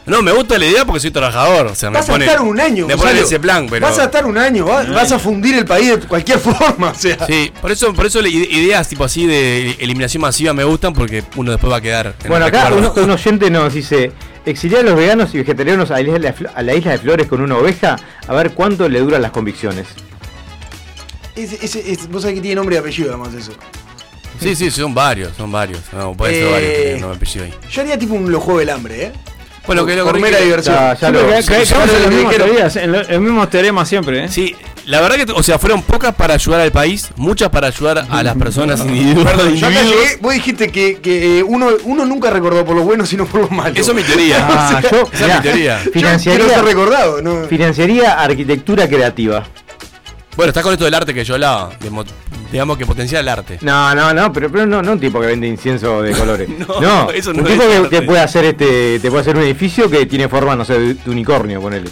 No, me gusta la idea porque soy trabajador. O sea, me Vas pone, a estar un año, Me ponen ese plan, pero. Vas a estar un año, va- vas a fundir el país de cualquier [laughs] forma, o sea. Sí, por eso, por eso ideas tipo así de eliminación masiva me gustan porque uno después va a quedar. en Bueno, acá uno- un oyente nos dice: exiliar a los veganos y vegetarianos a la, isla de Flo- a la isla de Flores con una oveja, a ver cuánto le duran las convicciones. Ese- vos sabés que tiene nombre y apellido además eso. Sí, sí, son varios, son varios. No, pueden ser Eh, varios, no me apellido ahí. Yo haría tipo un juegos del hambre, ¿eh? Bueno, que lo Por que mera diversión. Ya, lo- lo mismas dijeron. teorías, en lo- en los mismos teoremas siempre, ¿eh? Sí, la verdad que, o sea, fueron pocas para ayudar al país, muchas para ayudar a las personas individuos. Perdón, yo acá individuos. llegué, vos dijiste que, que, eh, uno, uno nunca recordó por lo bueno, sino por lo malo. Eso es mi teoría. [laughs] Ah, yo, Esa es mi teoría. Yo quiero financiaría, ser recordado, ¿no? financiaría arquitectura creativa. Bueno, está con esto del arte que yo hablaba. de digamos que potenciar el arte. No, no, no, pero, pero no, no un tipo que vende incienso de colores. [laughs] No, no, eso un no tipo es que te puede hacer este, te puede hacer un edificio que tiene forma, no sé, de, unicornio, ponele.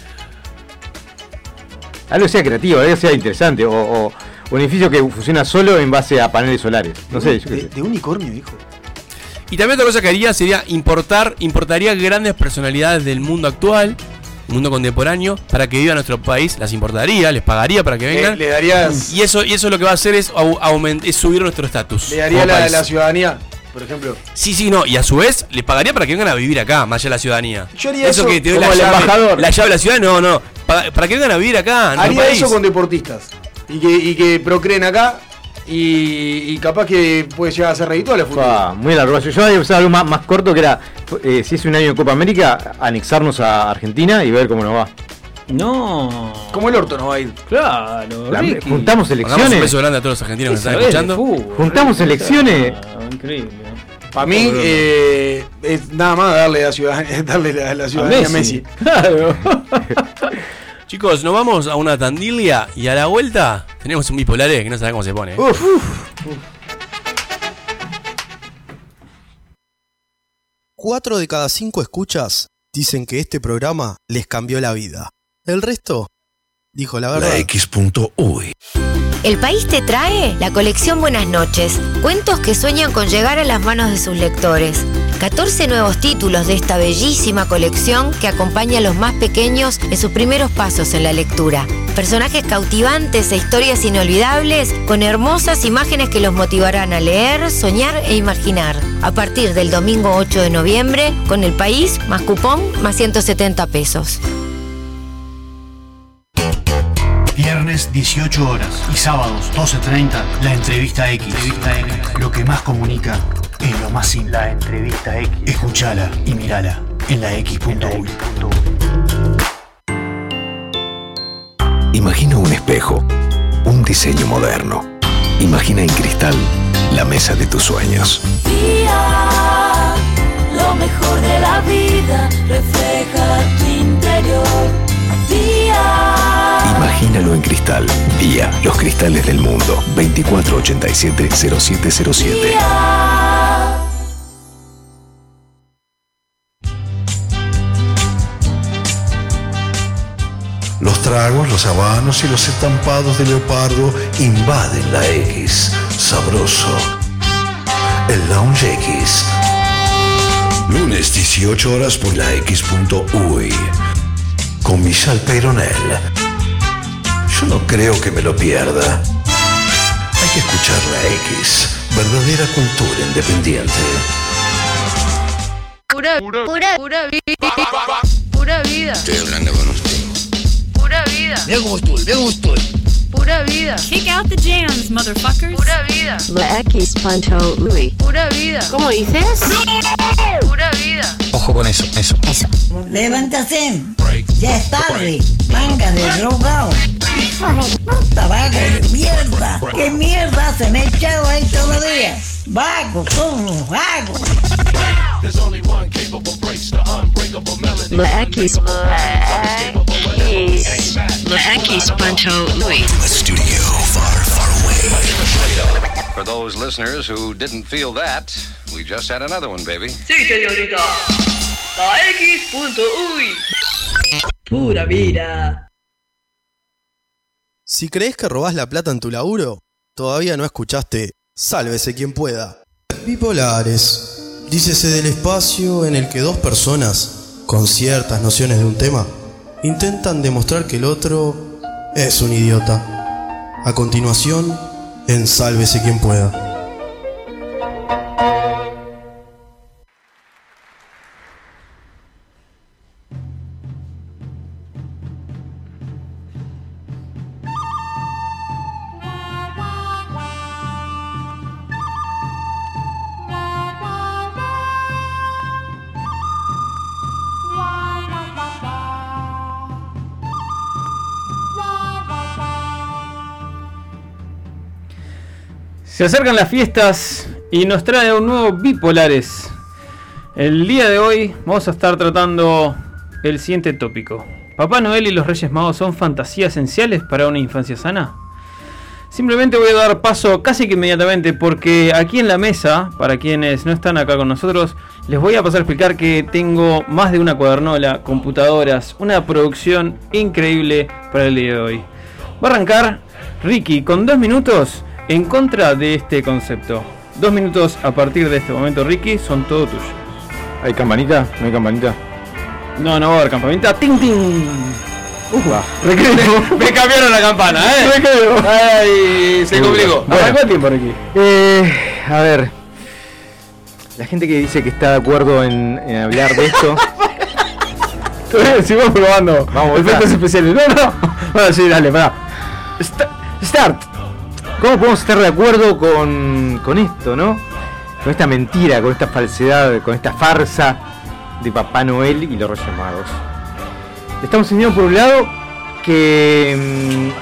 Algo sea creativo, algo sea interesante, o, o- o un edificio que funciona solo en base a paneles solares. No sé, yo qué de, sé. de unicornio, hijo. Y también otra cosa que haría sería importar, importaría grandes personalidades del mundo actual, mundo contemporáneo, para que vivan en nuestro país, las importaría, les pagaría para que vengan. le darías, Y eso, y eso lo que va a hacer es, es subir nuestro estatus. le daría la, ciudadanía, por ejemplo. Sí, sí, no. Y a su vez, le pagaría para que vengan a vivir acá, más allá de la ciudadanía. Yo haría eso que te doy la el llave, embajador. La llave de la ciudad, no, no. Pa- Para, que vengan a vivir acá, Haría país. eso con deportistas. Y que, y que procreen acá. Y, y capaz que puede llegar a ser redituable a futuro. Pa, muy largo. Yo había algo más, más corto que era, eh, si es un año de Copa América, anexarnos a Argentina y ver cómo nos va. No. Como el orto no va a ir. Claro. La- Ricky. juntamos Mandamos un elecciones. beso grande a todos los argentinos que están escuchando. fútbol, Juntamos Ricky. elecciones. Ah, increíble. Para mí, eh, es nada más darle la ciudadanía, [laughs] darle la, la A ciudadanía a Messi. Messi. Claro. [laughs] Chicos, nos vamos a una tandilia y a la vuelta tenemos un bipolares que no sabe cómo se pone. Uf. Cuatro de cada cinco escuchas dicen que este programa les cambió la vida. El resto dijo la verdad. La X.uy. El país te trae la colección Buenas noches, cuentos que sueñan con llegar a las manos de sus lectores. 14 nuevos títulos de esta bellísima colección que acompaña a los más pequeños en sus primeros pasos en la lectura. Personajes cautivantes e historias inolvidables con hermosas imágenes que los motivarán a leer, soñar e imaginar. A partir del domingo 8 de noviembre, con el país más cupón más 170 pesos. Viernes 18 horas y sábados 12.30 la entrevista X. Lo que más comunica es lo más simple. La entrevista X. Escuchala y mirala en la X.uy. Imagina un espejo, un diseño moderno. Imagina en cristal la mesa de tus sueños. Día, lo mejor de la vida refleja tu interior. Día, Imagínalo en cristal. Día, los cristales del mundo. 2487-0707. Los tragos, los habanos y los estampados de leopardo invaden la X. Sabroso. El Lounge X. Lunes 18 horas por la X.uy. Con Michelle Peyronel. Yo no creo que me lo pierda. Hay que escuchar la X. Verdadera cultura independiente. Pura, pura, pura vida. Pura vida. Estoy hablando con. Vida. Mira cómo estoy, mira cómo estoy. Pura vida. Kick out the jams, motherfuckers. Pura vida. La X Panto Louis. Pura vida. ¿Cómo dices? Pura vida. Ojo con eso, eso. Eso. Levántate. Ya es tarde. Manga de drogado. Tabaco de mierda. ¿Qué mierda se me ha echado ahí todavía? Vago, todos vagos. La X. La X Panto Louis. Studio far, far away. For those listeners who didn't feel that, we just had another one, baby. Sí, señorita. La X.uy. Pura vida. Si crees que robás la plata en tu laburo, todavía no escuchaste Sálvese quien pueda. Bipolares. Dícese del espacio en el que dos personas, con ciertas nociones de un tema, intentan demostrar que el otro es un idiota. A continuación, en Sálvese quien pueda. Se acercan las fiestas y nos trae un nuevo Bipolares. El día de hoy vamos a estar tratando el siguiente tópico. ¿Papá Noel y los Reyes Magos son fantasías esenciales para una infancia sana? Simplemente voy a dar paso casi que inmediatamente porque aquí en la mesa, para quienes no están acá con nosotros, les voy a pasar a explicar que tengo más de una cuadernola, computadoras, una producción increíble para el día de hoy. Va a arrancar Ricky con dos minutos en contra de este concepto. Dos minutos a partir de este momento, Ricky, son todo tuyos. ¿Hay campanita? ¿No hay campanita? No, no va a haber campanita. ¡Ting, ting! Ufa. me, me cambiaron la campana, ¿eh? Recreo. Ay, se complicó. Bueno. ¿Arrancó el tiempo, Ricky? Eh, a ver. La gente que dice que está de acuerdo en, en hablar de esto. [laughs] Sigamos probando. Vamos, Efectos especiales. No, no. [laughs] Bueno, sí, dale, pará. Sta- Start. ¿Cómo podemos estar de acuerdo con, con esto, no? Con esta mentira, con esta falsedad, con esta farsa de Papá Noel y los Reyes Magos. Estamos enseñando por un lado que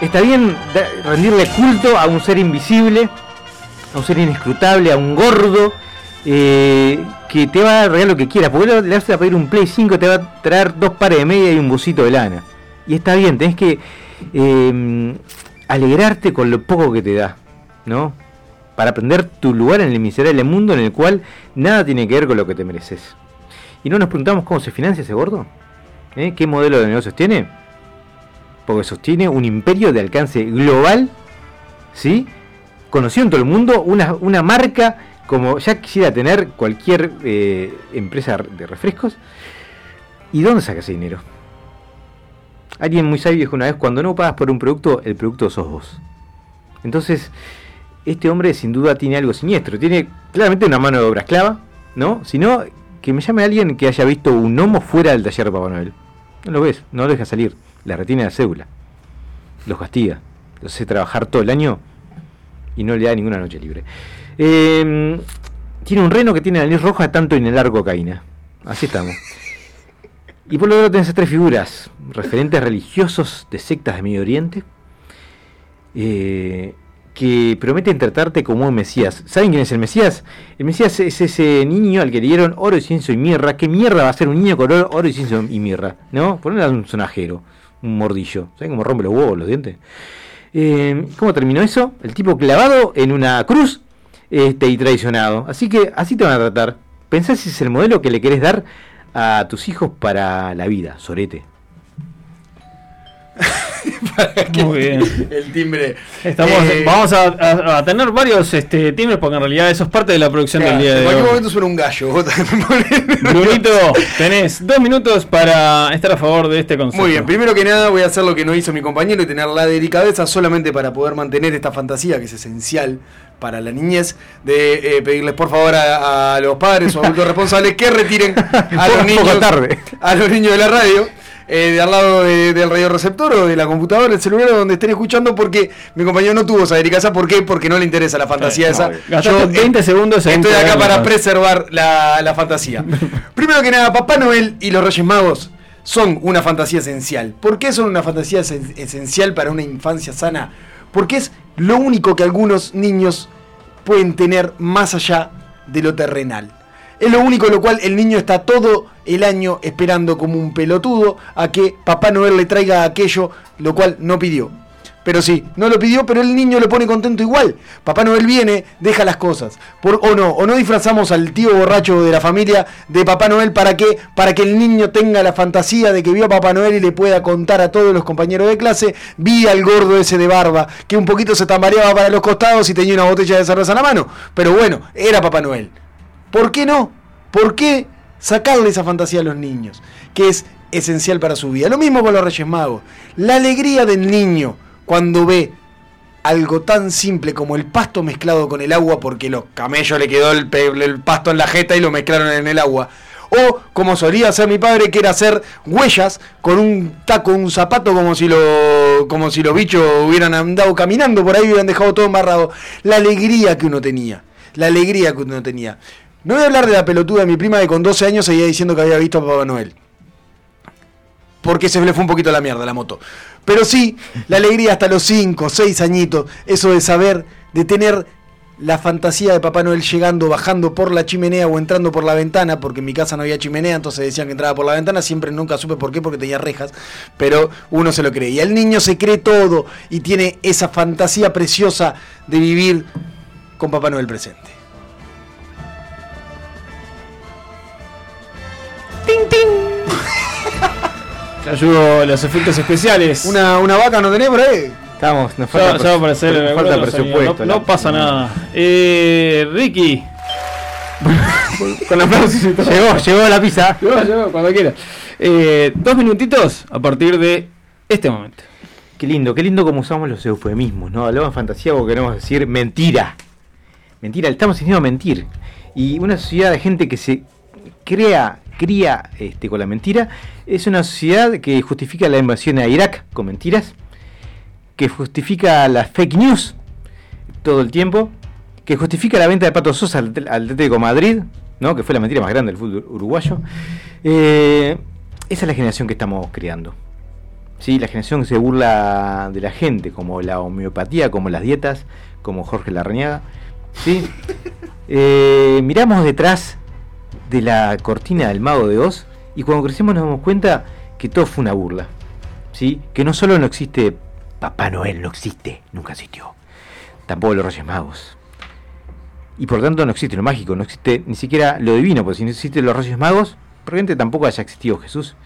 mm, está bien rendirle culto a un ser invisible, a un ser inescrutable, a un gordo, eh, que te va a dar lo que quiera. Porque le vas a pedir un Play 5, te va a traer dos pares de media y un busito de lana. Y está bien, tenés que eh, alegrarte con lo poco que te da, ¿no? Para aprender tu lugar en el miserable mundo en el cual nada tiene que ver con lo que te mereces. Y no nos preguntamos cómo se financia ese gordo. ¿Eh? ¿Qué modelo de negocios tiene? Porque sostiene un imperio de alcance global, ¿sí? Conocido en todo el mundo, una, una marca como ya quisiera tener cualquier eh, empresa de refrescos. ¿Y dónde saca ese dinero? Alguien muy sabio dijo una vez, cuando no pagas por un producto, el producto sos vos. Entonces, este hombre sin duda tiene algo siniestro. Tiene claramente una mano de obra esclava, ¿no? Si no, que me llame alguien que haya visto un gnomo fuera del taller de Papá Noel. No lo ves, no lo deja salir. Le retiene la cédula. Los castiga. Los hace trabajar todo el año y no le da ninguna noche libre. Eh, tiene un reno que tiene la nariz roja tanto inhalar cocaína. Así estamos. Y por lo tanto tenés tres figuras, referentes religiosos de sectas de Medio Oriente, eh, que prometen tratarte como un Mesías. ¿Saben quién es el Mesías? El Mesías es ese niño al que le dieron oro, incienso y mirra. ¿Qué mierda va a ser un niño con oro, oro incienso y mirra? ¿No? Ponerle a un sonajero, un mordillo. ¿Saben cómo rompe los huevos, los dientes? Eh, ¿Cómo terminó eso? El tipo clavado en una cruz este, y traicionado. Así que así te van a tratar. Pensá si es el modelo que le querés dar a tus hijos para la vida, sorete. [laughs] Muy bien. el timbre. Estamos, Eh, vamos a, a- a tener varios este, timbres porque en realidad eso es parte de la producción claro, del día en de cualquier hoy. momento suena un gallo. Brunito, tenés dos minutos para estar a favor de este concepto. Muy bien, primero que nada voy a hacer lo que no hizo mi compañero y tener la delicadeza solamente para poder mantener esta fantasía que es esencial para la niñez, de eh, pedirles por favor a, a los padres o adultos responsables que retiren [laughs] a los niños, tarde. a los niños de la radio. eh, de al lado de- del radioreceptor o de la computadora, el celular donde estén escuchando, porque mi compañero no tuvo esa delicadeza. ¿Por qué? Porque no le interesa la fantasía No, esa. gastaste Yo, 20 eh, segundos Estoy acá para preservar la, la fantasía. [laughs] Primero que nada, Papá Noel y los Reyes Magos son una fantasía esencial. ¿Por qué son una fantasía esen- esencial para una infancia sana? Porque es lo único que algunos niños pueden tener más allá de lo terrenal. Es lo único lo cual el niño está todo el año esperando como un pelotudo a que Papá Noel le traiga aquello lo cual no pidió. Pero sí, no lo pidió, pero el niño lo pone contento igual. Papá Noel viene, deja las cosas. Por, o no, o no disfrazamos al tío borracho de la familia de Papá Noel para que, para que el niño tenga la fantasía de que vio a Papá Noel y le pueda contar a todos los compañeros de clase, vi al gordo ese de barba, que un poquito se tambaleaba para los costados y tenía una botella de cerveza en la mano. Pero bueno, era Papá Noel. ¿Por qué no? ¿Por qué sacarle esa fantasía a los niños? Que es esencial para su vida. Lo mismo con los Reyes Magos. La alegría del niño cuando ve algo tan simple como el pasto mezclado con el agua porque los camellos le quedó el, pasto en la jeta y lo mezclaron en el agua. O como solía hacer mi padre, que era hacer huellas con un taco, un zapato, como si, lo, como si los bichos hubieran andado caminando por ahí y hubieran dejado todo embarrado. La alegría que uno tenía. La alegría que uno tenía. No voy a hablar de la pelotuda de mi prima que con 12 años seguía diciendo que había visto a Papá Noel. Porque se le fue un poquito la mierda la moto. Pero sí, la alegría hasta los 5, 6 añitos, eso de saber, de tener la fantasía de Papá Noel llegando, bajando por la chimenea o entrando por la ventana, porque en mi casa no había chimenea, entonces decían que entraba por la ventana, siempre nunca supe por qué, porque tenía rejas, pero uno se lo cree. Y el niño se cree todo y tiene esa fantasía preciosa de vivir con Papá Noel presente. Te ayudo los efectos especiales. Una, una vaca no tenés por ahí. Estamos, nos Ya, falta, ya va a nos falta presupuesto. No, pasa nada. Eh, Ricky. [laughs] Con aplausos y todo. Llegó, llegó la pizza. Llegó, llegó, cuando quiera. Eh, dos minutitos a partir de este momento. Qué lindo, qué lindo como usamos los eufemismos, ¿no? Hablamos de fantasía porque queremos decir mentira. Mentira, le estamos diciendo mentir. Y una sociedad de gente que se crea, cría este, con la mentira, es una sociedad que justifica la invasión a Irak con mentiras, que justifica las fake news todo el tiempo, que justifica la venta de Pato Sosa al, al Atlético Madrid, ¿no? que fue la mentira más grande del fútbol uruguayo. Eh, esa es la generación que estamos creando. ¿sí? La generación que se burla de la gente, como la homeopatía, como las dietas, como Jorge Larrañaga. ¿sí? [laughs] Eh, miramos detrás de la cortina del mago de Oz y cuando crecemos nos damos cuenta que todo fue una burla. ¿sí? Que no solo no existe Papá Noel, no existe, nunca existió. Tampoco los Reyes Magos. Y por tanto no existe lo mágico, no existe ni siquiera lo divino, porque si no existen los Reyes Magos, probablemente tampoco haya existido Jesús.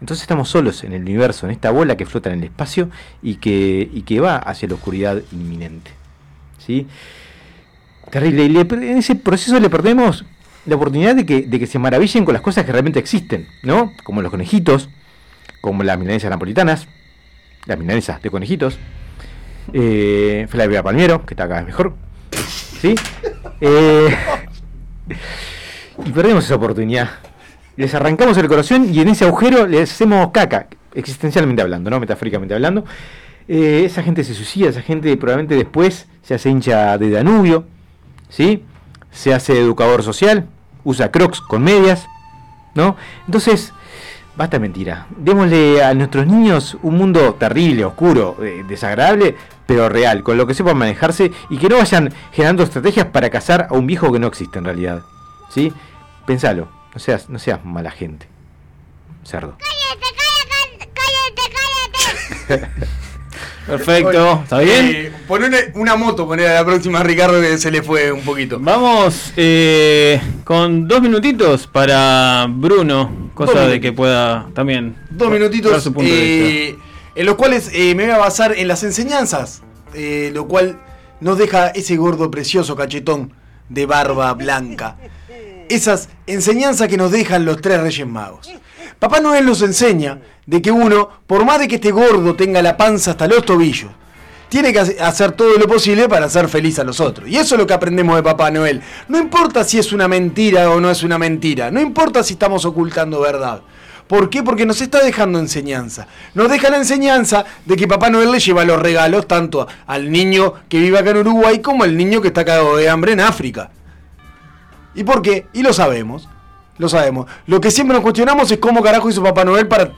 Entonces estamos solos en el universo, en esta bola que flota en el espacio y que, y que va hacia la oscuridad inminente. ¿Sí? Terrible. Y en ese proceso le perdemos la oportunidad de que, de que se maravillen con las cosas que realmente existen, ¿no? Como los conejitos, como las milanesas napolitanas, las milanesas de conejitos, eh, Flavia Palmiero, que está vez mejor, ¿sí? Eh, y perdemos esa oportunidad. Les arrancamos el corazón y en ese agujero les hacemos caca, existencialmente hablando, no metafóricamente hablando. Eh, esa gente se suicida, esa gente probablemente después se hace hincha de Danubio, ¿sí? Se hace educador social, usa crocs con medias, ¿no? Entonces, basta mentira. Démosle a nuestros niños un mundo terrible, oscuro, eh, desagradable, pero real, con lo que sepan manejarse y que no vayan generando estrategias para cazar a un viejo que no existe en realidad. ¿Sí? Pensalo, no seas, no seas mala gente. Cerdo. [laughs] Perfecto, ¿está bien? Eh, ponele una moto, poner a la próxima Ricardo que se le fue un poquito. Vamos eh, con dos minutitos para Bruno, cosa de que pueda también Dos dar minutitos. su punto de eh, vista. en los cuales eh, me voy a basar en las enseñanzas, eh, lo cual nos deja ese gordo precioso cachetón de barba blanca. Esas enseñanzas que nos dejan los tres Reyes Magos. Papá Noel nos enseña de que uno, por más de que este gordo tenga la panza hasta los tobillos, tiene que hace- hacer todo lo posible para hacer feliz a los otros. Y eso es lo que aprendemos de Papá Noel. No importa si es una mentira o no es una mentira. No importa si estamos ocultando verdad. ¿Por qué? Porque nos está dejando enseñanza. Nos deja la enseñanza de que Papá Noel le lleva los regalos tanto al niño que vive acá en Uruguay como al niño que está cagado de hambre en África. ¿Y por qué? Y lo sabemos. Lo sabemos. Lo que siempre nos cuestionamos es cómo carajo hizo Papá Noel para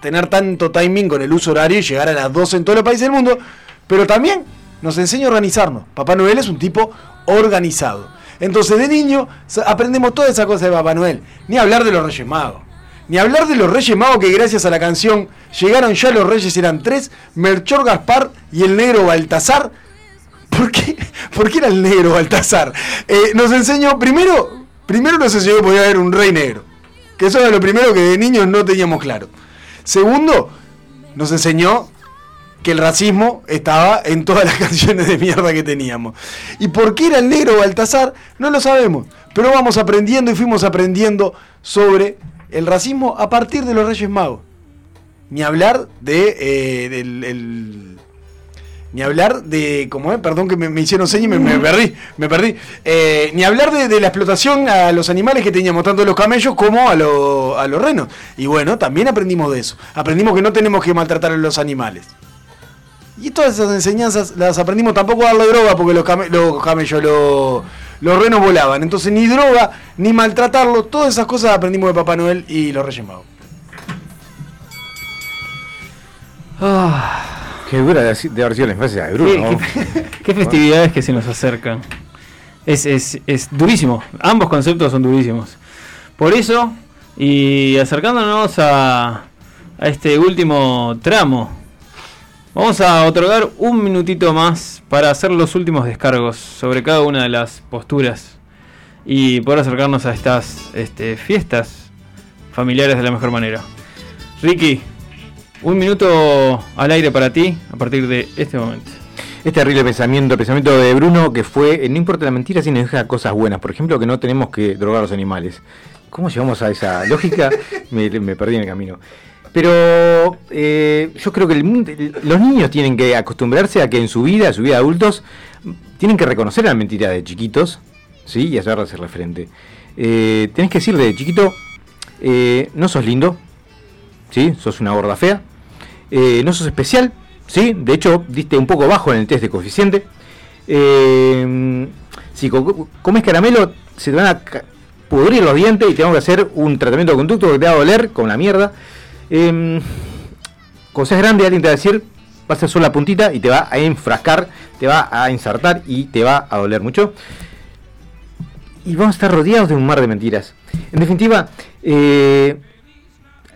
tener tanto timing con el uso horario y llegar a las 12 en todos los países del mundo. Pero también nos enseña a organizarnos. Papá Noel es un tipo organizado. Entonces de niño aprendemos toda esa cosa de Papá Noel. Ni hablar de los Reyes Magos. Ni hablar de los Reyes Magos que gracias a la canción llegaron ya los Reyes, eran tres, Melchor Gaspar y el negro Baltasar. ¿Por qué? [laughs] ¿Por qué era el negro Baltasar? Eh, nos enseñó, primero, primero nos enseñó que podía haber un rey negro. Que eso era lo primero que de niños no teníamos claro. Segundo, nos enseñó que el racismo estaba en todas las [laughs] canciones de mierda que teníamos. ¿Y por qué era el negro Baltasar? No lo sabemos. Pero vamos aprendiendo y fuimos aprendiendo sobre el racismo a partir de los Reyes Magos. Ni hablar de eh, ni hablar de, como es, perdón que me, me hicieron señas y me, me perdí, me perdí. Eh, ni hablar de, de la explotación a los animales que teníamos, tanto los camellos como a, lo- a los renos. Y bueno, también aprendimos de eso. Aprendimos que no tenemos que maltratar a los animales. Y todas esas enseñanzas las aprendimos tampoco a darle droga porque los, came- los camellos, los, los renos volaban. Entonces ni droga, ni maltratarlos, todas esas cosas aprendimos de Papá Noel y los Reyes Magos. Qué dura de, de haber sido la infancia Bruno. ¿no? [laughs] Qué festividades que se nos acercan. Es, es, es durísimo. Ambos conceptos son durísimos. Por eso, y acercándonos a, a este último tramo, vamos a otorgar un minutito más para hacer los últimos descargos sobre cada una de las posturas y poder acercarnos a estas este, fiestas familiares de la mejor manera. Ricky, un minuto al aire para ti a partir de este momento. Este terrible pensamiento, pensamiento de Bruno, que fue, eh, no importa la mentira si nos deja cosas buenas. Por ejemplo, que no tenemos que drogar a los animales. ¿Cómo llegamos a esa lógica? [laughs] me, me perdí en el camino. Pero eh, yo creo que el los niños tienen que acostumbrarse a que en su vida, en su vida de adultos, tienen que reconocer la mentira de chiquitos, ¿sí? Y hacerla hacer frente. Eh, tenés que decir de chiquito, eh, no sos lindo, ¿sí? Sos una gorda fea. Eh, no sos especial, ¿sí? De hecho, diste un poco bajo en el test de coeficiente. Eh, si co- comes caramelo, se te van a pudrir los dientes y te vamos a hacer un tratamiento de conducto que te va a doler con la mierda. Eh, cuando seas grande, alguien te va a decir, va a ser solo la puntita y te va a enfrascar, te va a insertar y te va a doler mucho. Y vamos a estar rodeados de un mar de mentiras. En definitiva, eh,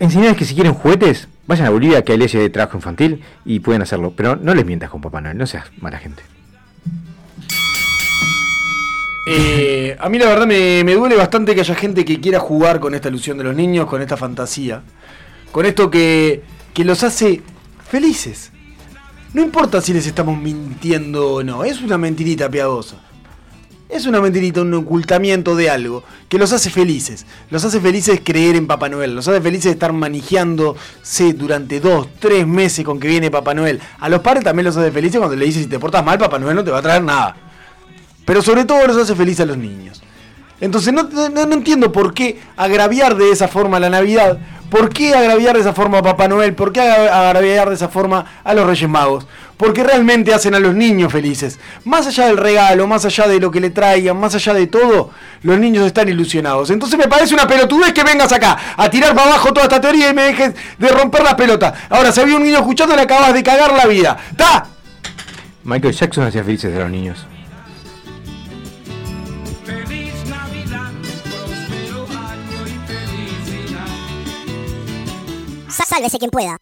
enseñarles que si quieren juguetes, vayan a Bolivia que hay leyes de trabajo infantil y pueden hacerlo. Pero no les mientas con Papá Noel, no seas mala gente. Eh, a mí la verdad me, me duele bastante que haya gente que quiera jugar con esta ilusión de los niños, con esta fantasía, con esto que, que los hace felices. No importa si les estamos mintiendo o no, es una mentirita piadosa. Es una mentirita, un ocultamiento de algo que los hace felices. Los hace felices creer en Papá Noel. Los hace felices estar manejándose durante dos, tres meses con que viene Papá Noel. A los padres también los hace felices cuando le dices si te portas mal, Papá Noel no te va a traer nada. Pero sobre todo los hace felices a los niños. Entonces no, no- no entiendo por qué agraviar de esa forma la Navidad. ¿Por qué agraviar de esa forma a Papá Noel? ¿Por qué agra- agraviar de esa forma a los Reyes Magos? Porque realmente hacen a los niños felices. Más allá del regalo, más allá de lo que le traigan, más allá de todo, los niños están ilusionados. Entonces me parece una pelotudez que vengas acá a tirar para abajo toda esta teoría y me dejes de romper las pelotas. Ahora, si había un niño escuchando, le acabas de cagar la vida. ¡Ta! Michael Jackson hacía felices a los niños. Sálvese quien pueda.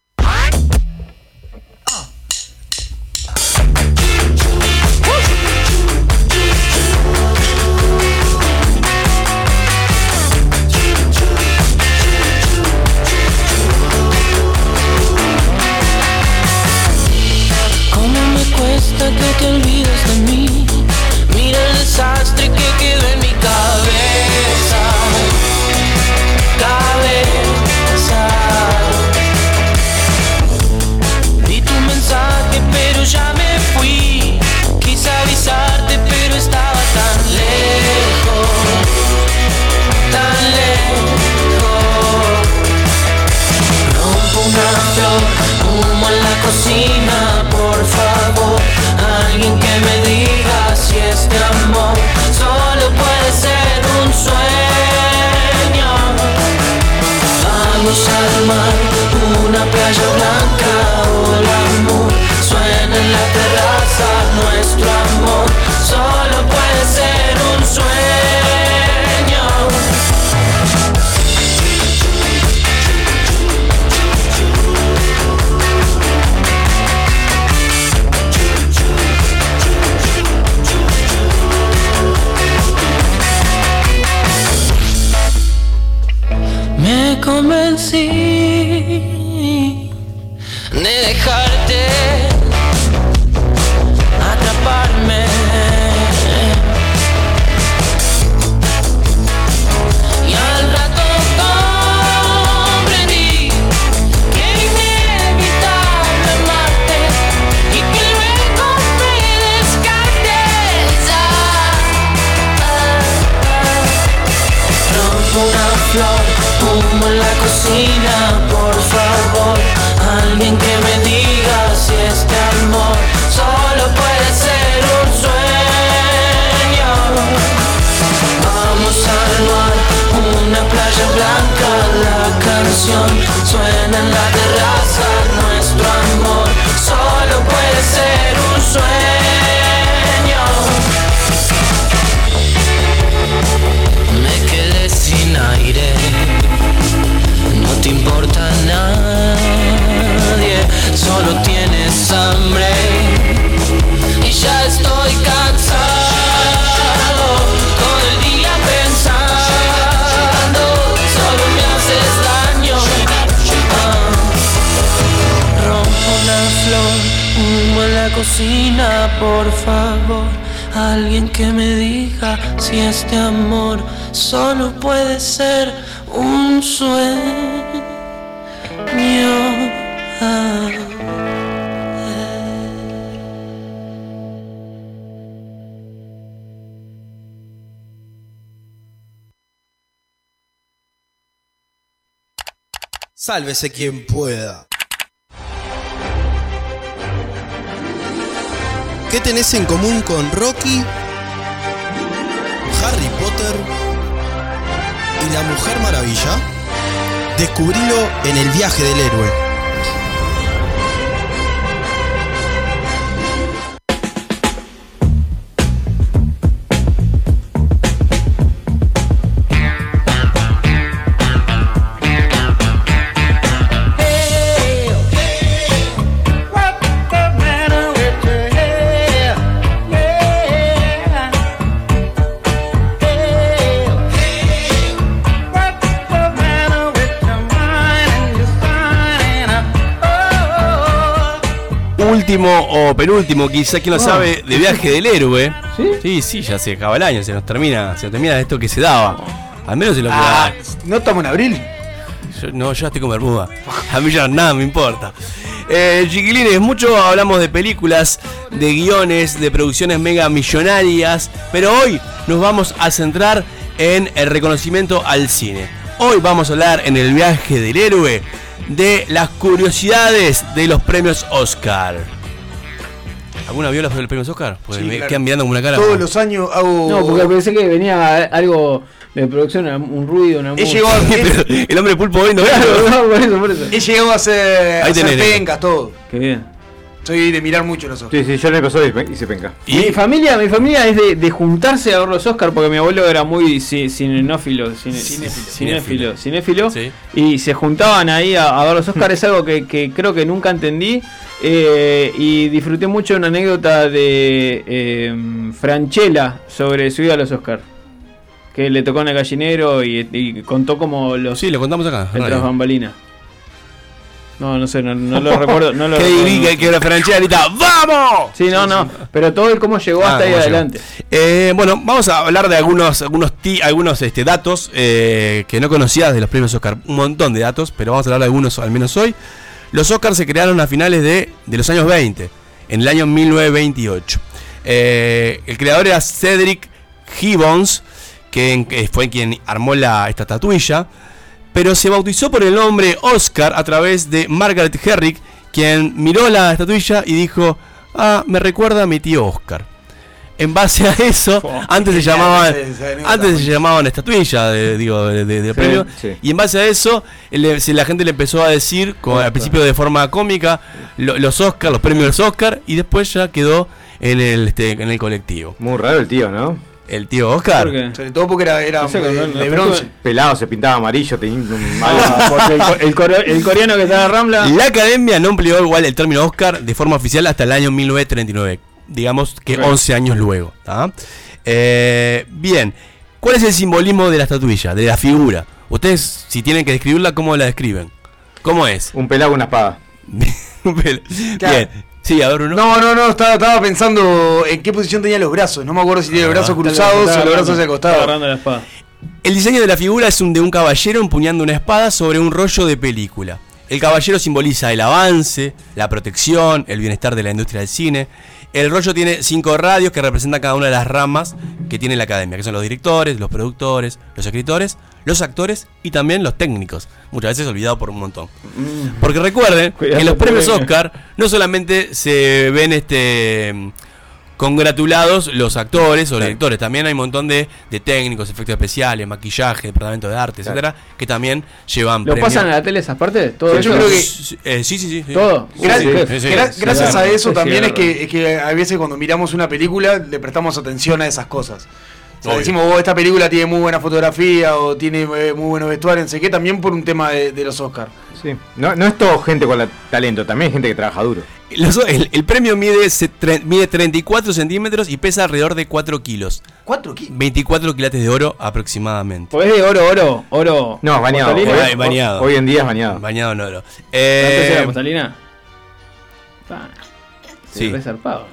me cuesta que te olvides de mí. Mira el desastre que quedó en mi cabeza. Una playa blanca por favor. Alguien que me diga si este amor solo puede ser un sueño. Sálvese quien pueda. ¿Qué tenés en común con Rocky, Harry Potter y la Mujer Maravilla? Descubrilo en el viaje del héroe. Último o penúltimo, quizá quien lo sabe, de viaje del héroe. ¿Sí? sí, ya se acaba el año, se nos termina, se nos termina esto que se daba. Al menos en lo que Ah, ¿No estamos en abril? Yo- no, yo estoy con Bermuda. [laughs] A mí ya nada me importa. Eh, chiquilines, mucho hablamos de películas, de guiones, de producciones mega millonarias, pero hoy nos vamos a centrar en el reconocimiento al cine. Hoy vamos a hablar en el viaje del héroe de las curiosidades de los premios Oscar. ¿Alguna vio los premios Oscar? Pues Sí, me claro. quedan mirando como una cara. Todos los años hago. No, porque pensé que venía algo de producción, un ruido, una He llegado a- [laughs] el hombre pulpo no Claro, no, por eso, por eso. He llegado a hacer, a Ahí hacer tenés, negro. pencas, todo. Qué bien. Soy de mirar mucho los ojos. Sí, sí, yo le pasó y hice penca. Mi familia, mi familia es de, de juntarse a ver los Oscar porque mi abuelo era muy ci- cinenófilo, cine- cinéfilo, cinéfilo, y se juntaban ahí a, a ver los Oscar. es algo que, que creo que nunca entendí eh, y disfruté mucho una anécdota de eh, Franchella sobre su ida a los Oscar. Que le tocó en el gallinero y, y contó como los. Sí, lo contamos acá. en Tras bambalinas. No, no sé, no, no lo [laughs] recuerdo. No lo Que recuerdo. diga que la Franchella grita ¡Vamos! Sí, no, no. Pero todo el cómo llegó Ah, hasta ahí adelante. Eh, bueno, vamos a hablar de algunos, algunos, ti- algunos este, datos eh, que no conocías de los premios Oscar. Un montón de datos, pero vamos a hablar de algunos al menos hoy. Los Oscars se crearon a finales de, de los años 20, en el año 1928. Eh, el creador era Cedric Gibbons, que, que fue quien armó la, esta estatuilla, pero se bautizó por el nombre Oscar a través de Margaret Herrick, quien miró la estatuilla y dijo, ah, me recuerda a mi tío Oscar. En base a eso, [laughs] antes se llamaban, antes se llamaban estatuillas, de, digo, de, de- de Sí, premio. sí. Y en base a eso, le- la gente le empezó a decir, como al principio de forma cómica, lo- los Oscar, los premios Oscar, y después ya quedó en el, este, en el colectivo. Muy raro el tío, ¿no? El tío Oscar. ¿Por qué? Sobre todo porque era, era de, de bronce. Pelado, se pintaba amarillo, tenía un Ah, porque el, co- el [laughs] core- el coreano que está en la Rambla. La academia no empleó igual el término Oscar de forma oficial hasta el año 1939. Digamos que Ok. 11 años luego. Eh, bien, ¿cuál es el simbolismo de la estatuilla, de la figura? Ustedes, si tienen que describirla, ¿cómo la describen? ¿Cómo es? Un pelado con una espada. [laughs] Bien, sí, a ver uno. No, no, no, estaba, estaba pensando en qué posición tenía los brazos. No me acuerdo si tiene los brazos cruzados o los brazos hacia el costado. agarrando la espada. El diseño de la figura es un de un caballero empuñando una espada sobre un rollo de película. El caballero simboliza el avance, la protección, el bienestar de la industria del cine. El rollo tiene cinco radios que representan cada una de las ramas que tiene la academia, que son los directores, los productores, los escritores, los actores y también los técnicos. Muchas veces olvidado por un montón. Porque recuerden que en los premios Oscar no solamente se ven este congratulados los actores o los directores, también hay un montón de, de técnicos, efectos especiales, maquillaje, departamento de arte, Claro. etcétera, que también llevan ¿Lo premio. pasan a la tele esas partes? ¿Todo Sí, eso? yo creo que- Eh, sí, sí. ¿Todo? Sí, sí. gra- gracias a eso también es que, es que a veces cuando miramos una película le prestamos atención a esas cosas. O sea, decimos, "Oh, esta película tiene muy buena fotografía o tiene eh, muy buenos vestuarios, no sé qué, también por un tema de, de los Oscars. Sí. No, no es todo gente con la- talento, también hay gente que trabaja duro. Los- el, el premio mide, se- tre- mide 34 centímetros y pesa alrededor de 4 kilos. ¿Cuatro kilos? 24 quilates de oro aproximadamente. Pues es de oro, oro, oro. No, bañado. Hoy, Ba- bañado. hoy en día es bañado. Bañado en oro. ¿Cuánto Eh, será postalina? Sí. sí. re zarpado.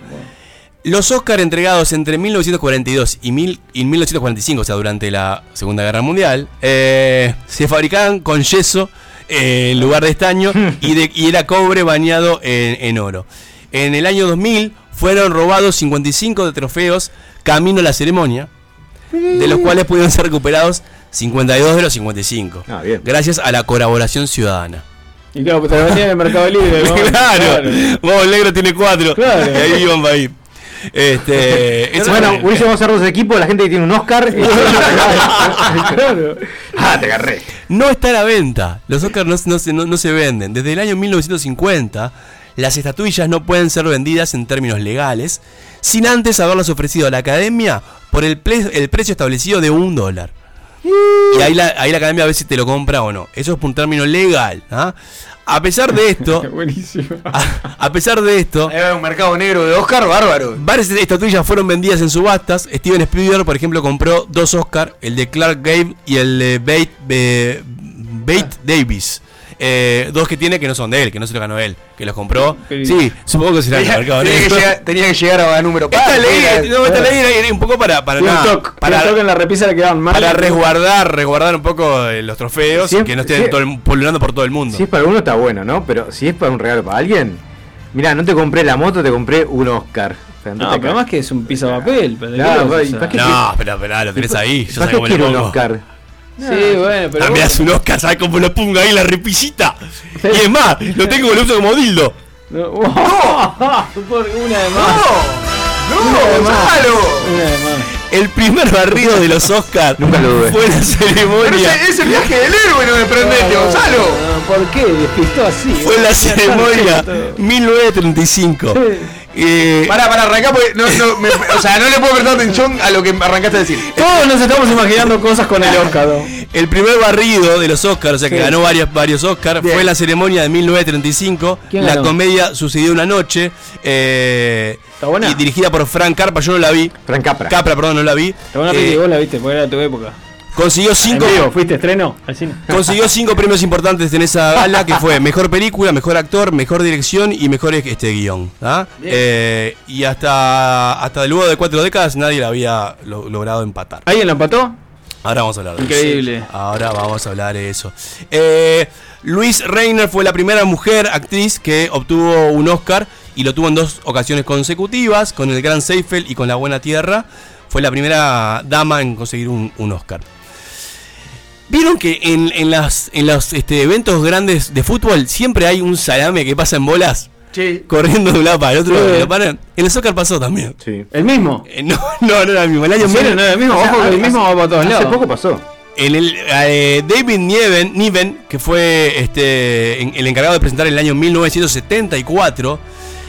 Los Oscar entregados entre 1942 y, mil- y 1945, o sea, durante la Segunda Guerra Mundial, eh, se fabricaban con yeso eh, en lugar de estaño [laughs] y, de- y era cobre bañado en, en oro. En el año 2000 fueron robados 55 de trofeos camino a la ceremonia, de los cuales pudieron ser recuperados 52 de los 55, Ah, bien. gracias a la colaboración ciudadana. Y claro, pues te lo vendían en el Mercado Libre. ¿no? [laughs] claro, vos el negro tiene cuatro, Claro. y ahí iban para ir. Este, [laughs] bueno, Ulises, vamos a hacer dos equipos, la gente que tiene un Oscar. [laughs] claro. ah, te agarré. no está a la venta. Los Oscars no, no se, no- no se venden. Desde el año 1950, las estatuillas no pueden ser vendidas en términos legales sin antes haberlas ofrecido a la academia por el, ple- el precio establecido de un dólar. Y ahí la, ahí la academia a ver si te lo compra o no. Eso es por un término legal. ¿ah? A pesar de esto, [laughs] Buenísimo. a, a pesar de esto, Era un mercado negro de Oscar bárbaro. Varias estatuillas fueron vendidas en subastas. Steven Spielberg, por ejemplo, compró dos Oscar, el de Clark Gable y el de Bate, eh, Bate Davis. Eh, dos que tiene que no son de él, que no se los ganó él, que los compró. Qué Sí, supongo que será el Tenía, mercado tenía que negro. llegar, tenía que llegar a número Esta par, ley, era- no, esta ley era, un poco para, para, nada, toque. para, un toque en la repisa le quedaban mal. para resguardar, resguardar un poco eh, los trofeos y que no estén todo el- pululando por todo el mundo. Si es para uno está bueno, ¿no? Pero si es para un regalo para alguien, mira, no te compré la moto, te compré un Oscar. No, te pero más que es un piso de papel. pero ¿de Claro, qué lo pues, usas? ¿para qué No, pero, pero lo tenés ahí. Yo ¿Para sé qué cómo le quiero un pongo. Oscar? Sí, bueno, pero. Ah, me das un Oscar, ¿sabes cómo lo pongo ahí en la repisita? Y es más, lo tengo lo uso como dildo. [laughs] No, Por una de más. ¡No! Una de más. ¡Gonzalo! Una de más. El primer barrido de los Oscars Nunca lo dudé. fue la Pero ceremonia. ese, ese viaje del héroe no me prendete, No, no, Gonzalo. no, ¿Por qué? Despistó así. Fue la [laughs] ceremonia está todo. 1935. Eh, Para, para arrancar, porque no, no, me- [laughs] o sea, no le puedo prestar atención a lo que arrancaste a decir. Todos nos estamos imaginando cosas con el Oscar. ¿no? el primer barrido de los Oscars, o sea que Sí. ganó varios, varios Oscars, fue la ceremonia de 1935. ¿Quién La ganó? comedia sucedió una noche. eh, ¿Está buena? Y dirigida por Frank Carpa, yo no la vi. Frank Capra. Capra, perdón, no la vi. Te van a Eh, vos la viste, porque era de tu época. Consiguió cinco. ¿En vivo? ¿Fuiste estreno al cine? Consiguió cinco premios importantes en esa gala, que fue mejor película, mejor actor, mejor dirección y mejor este guion. ¿ah? Eh, y hasta, hasta luego de cuatro décadas nadie la había lo- logrado empatar. ¿Alguien lo empató? Ahora vamos a hablar de Increíble. eso. Ahora vamos a hablar de eso. Eh, Luis Reiner fue la primera mujer actriz que obtuvo un Oscar y lo tuvo en dos ocasiones consecutivas, con el Gran Seifeld y con La Buena Tierra. Fue la primera dama en conseguir un, un Oscar. ¿Vieron que en, en las, en los este, eventos grandes de fútbol siempre hay un salame que pasa en bolas? corriendo de un lado para el otro. Sí. paran. En el Oscar pasó también. Sí. ¿El mismo? Eh, no, no, no era el mismo. El año mil- ¿No era el mismo? Ojo que el mismo va para todos Hace lados. poco pasó. En el, eh, David Niven, Niven, que fue este, en- el encargado de presentar en el año 1974,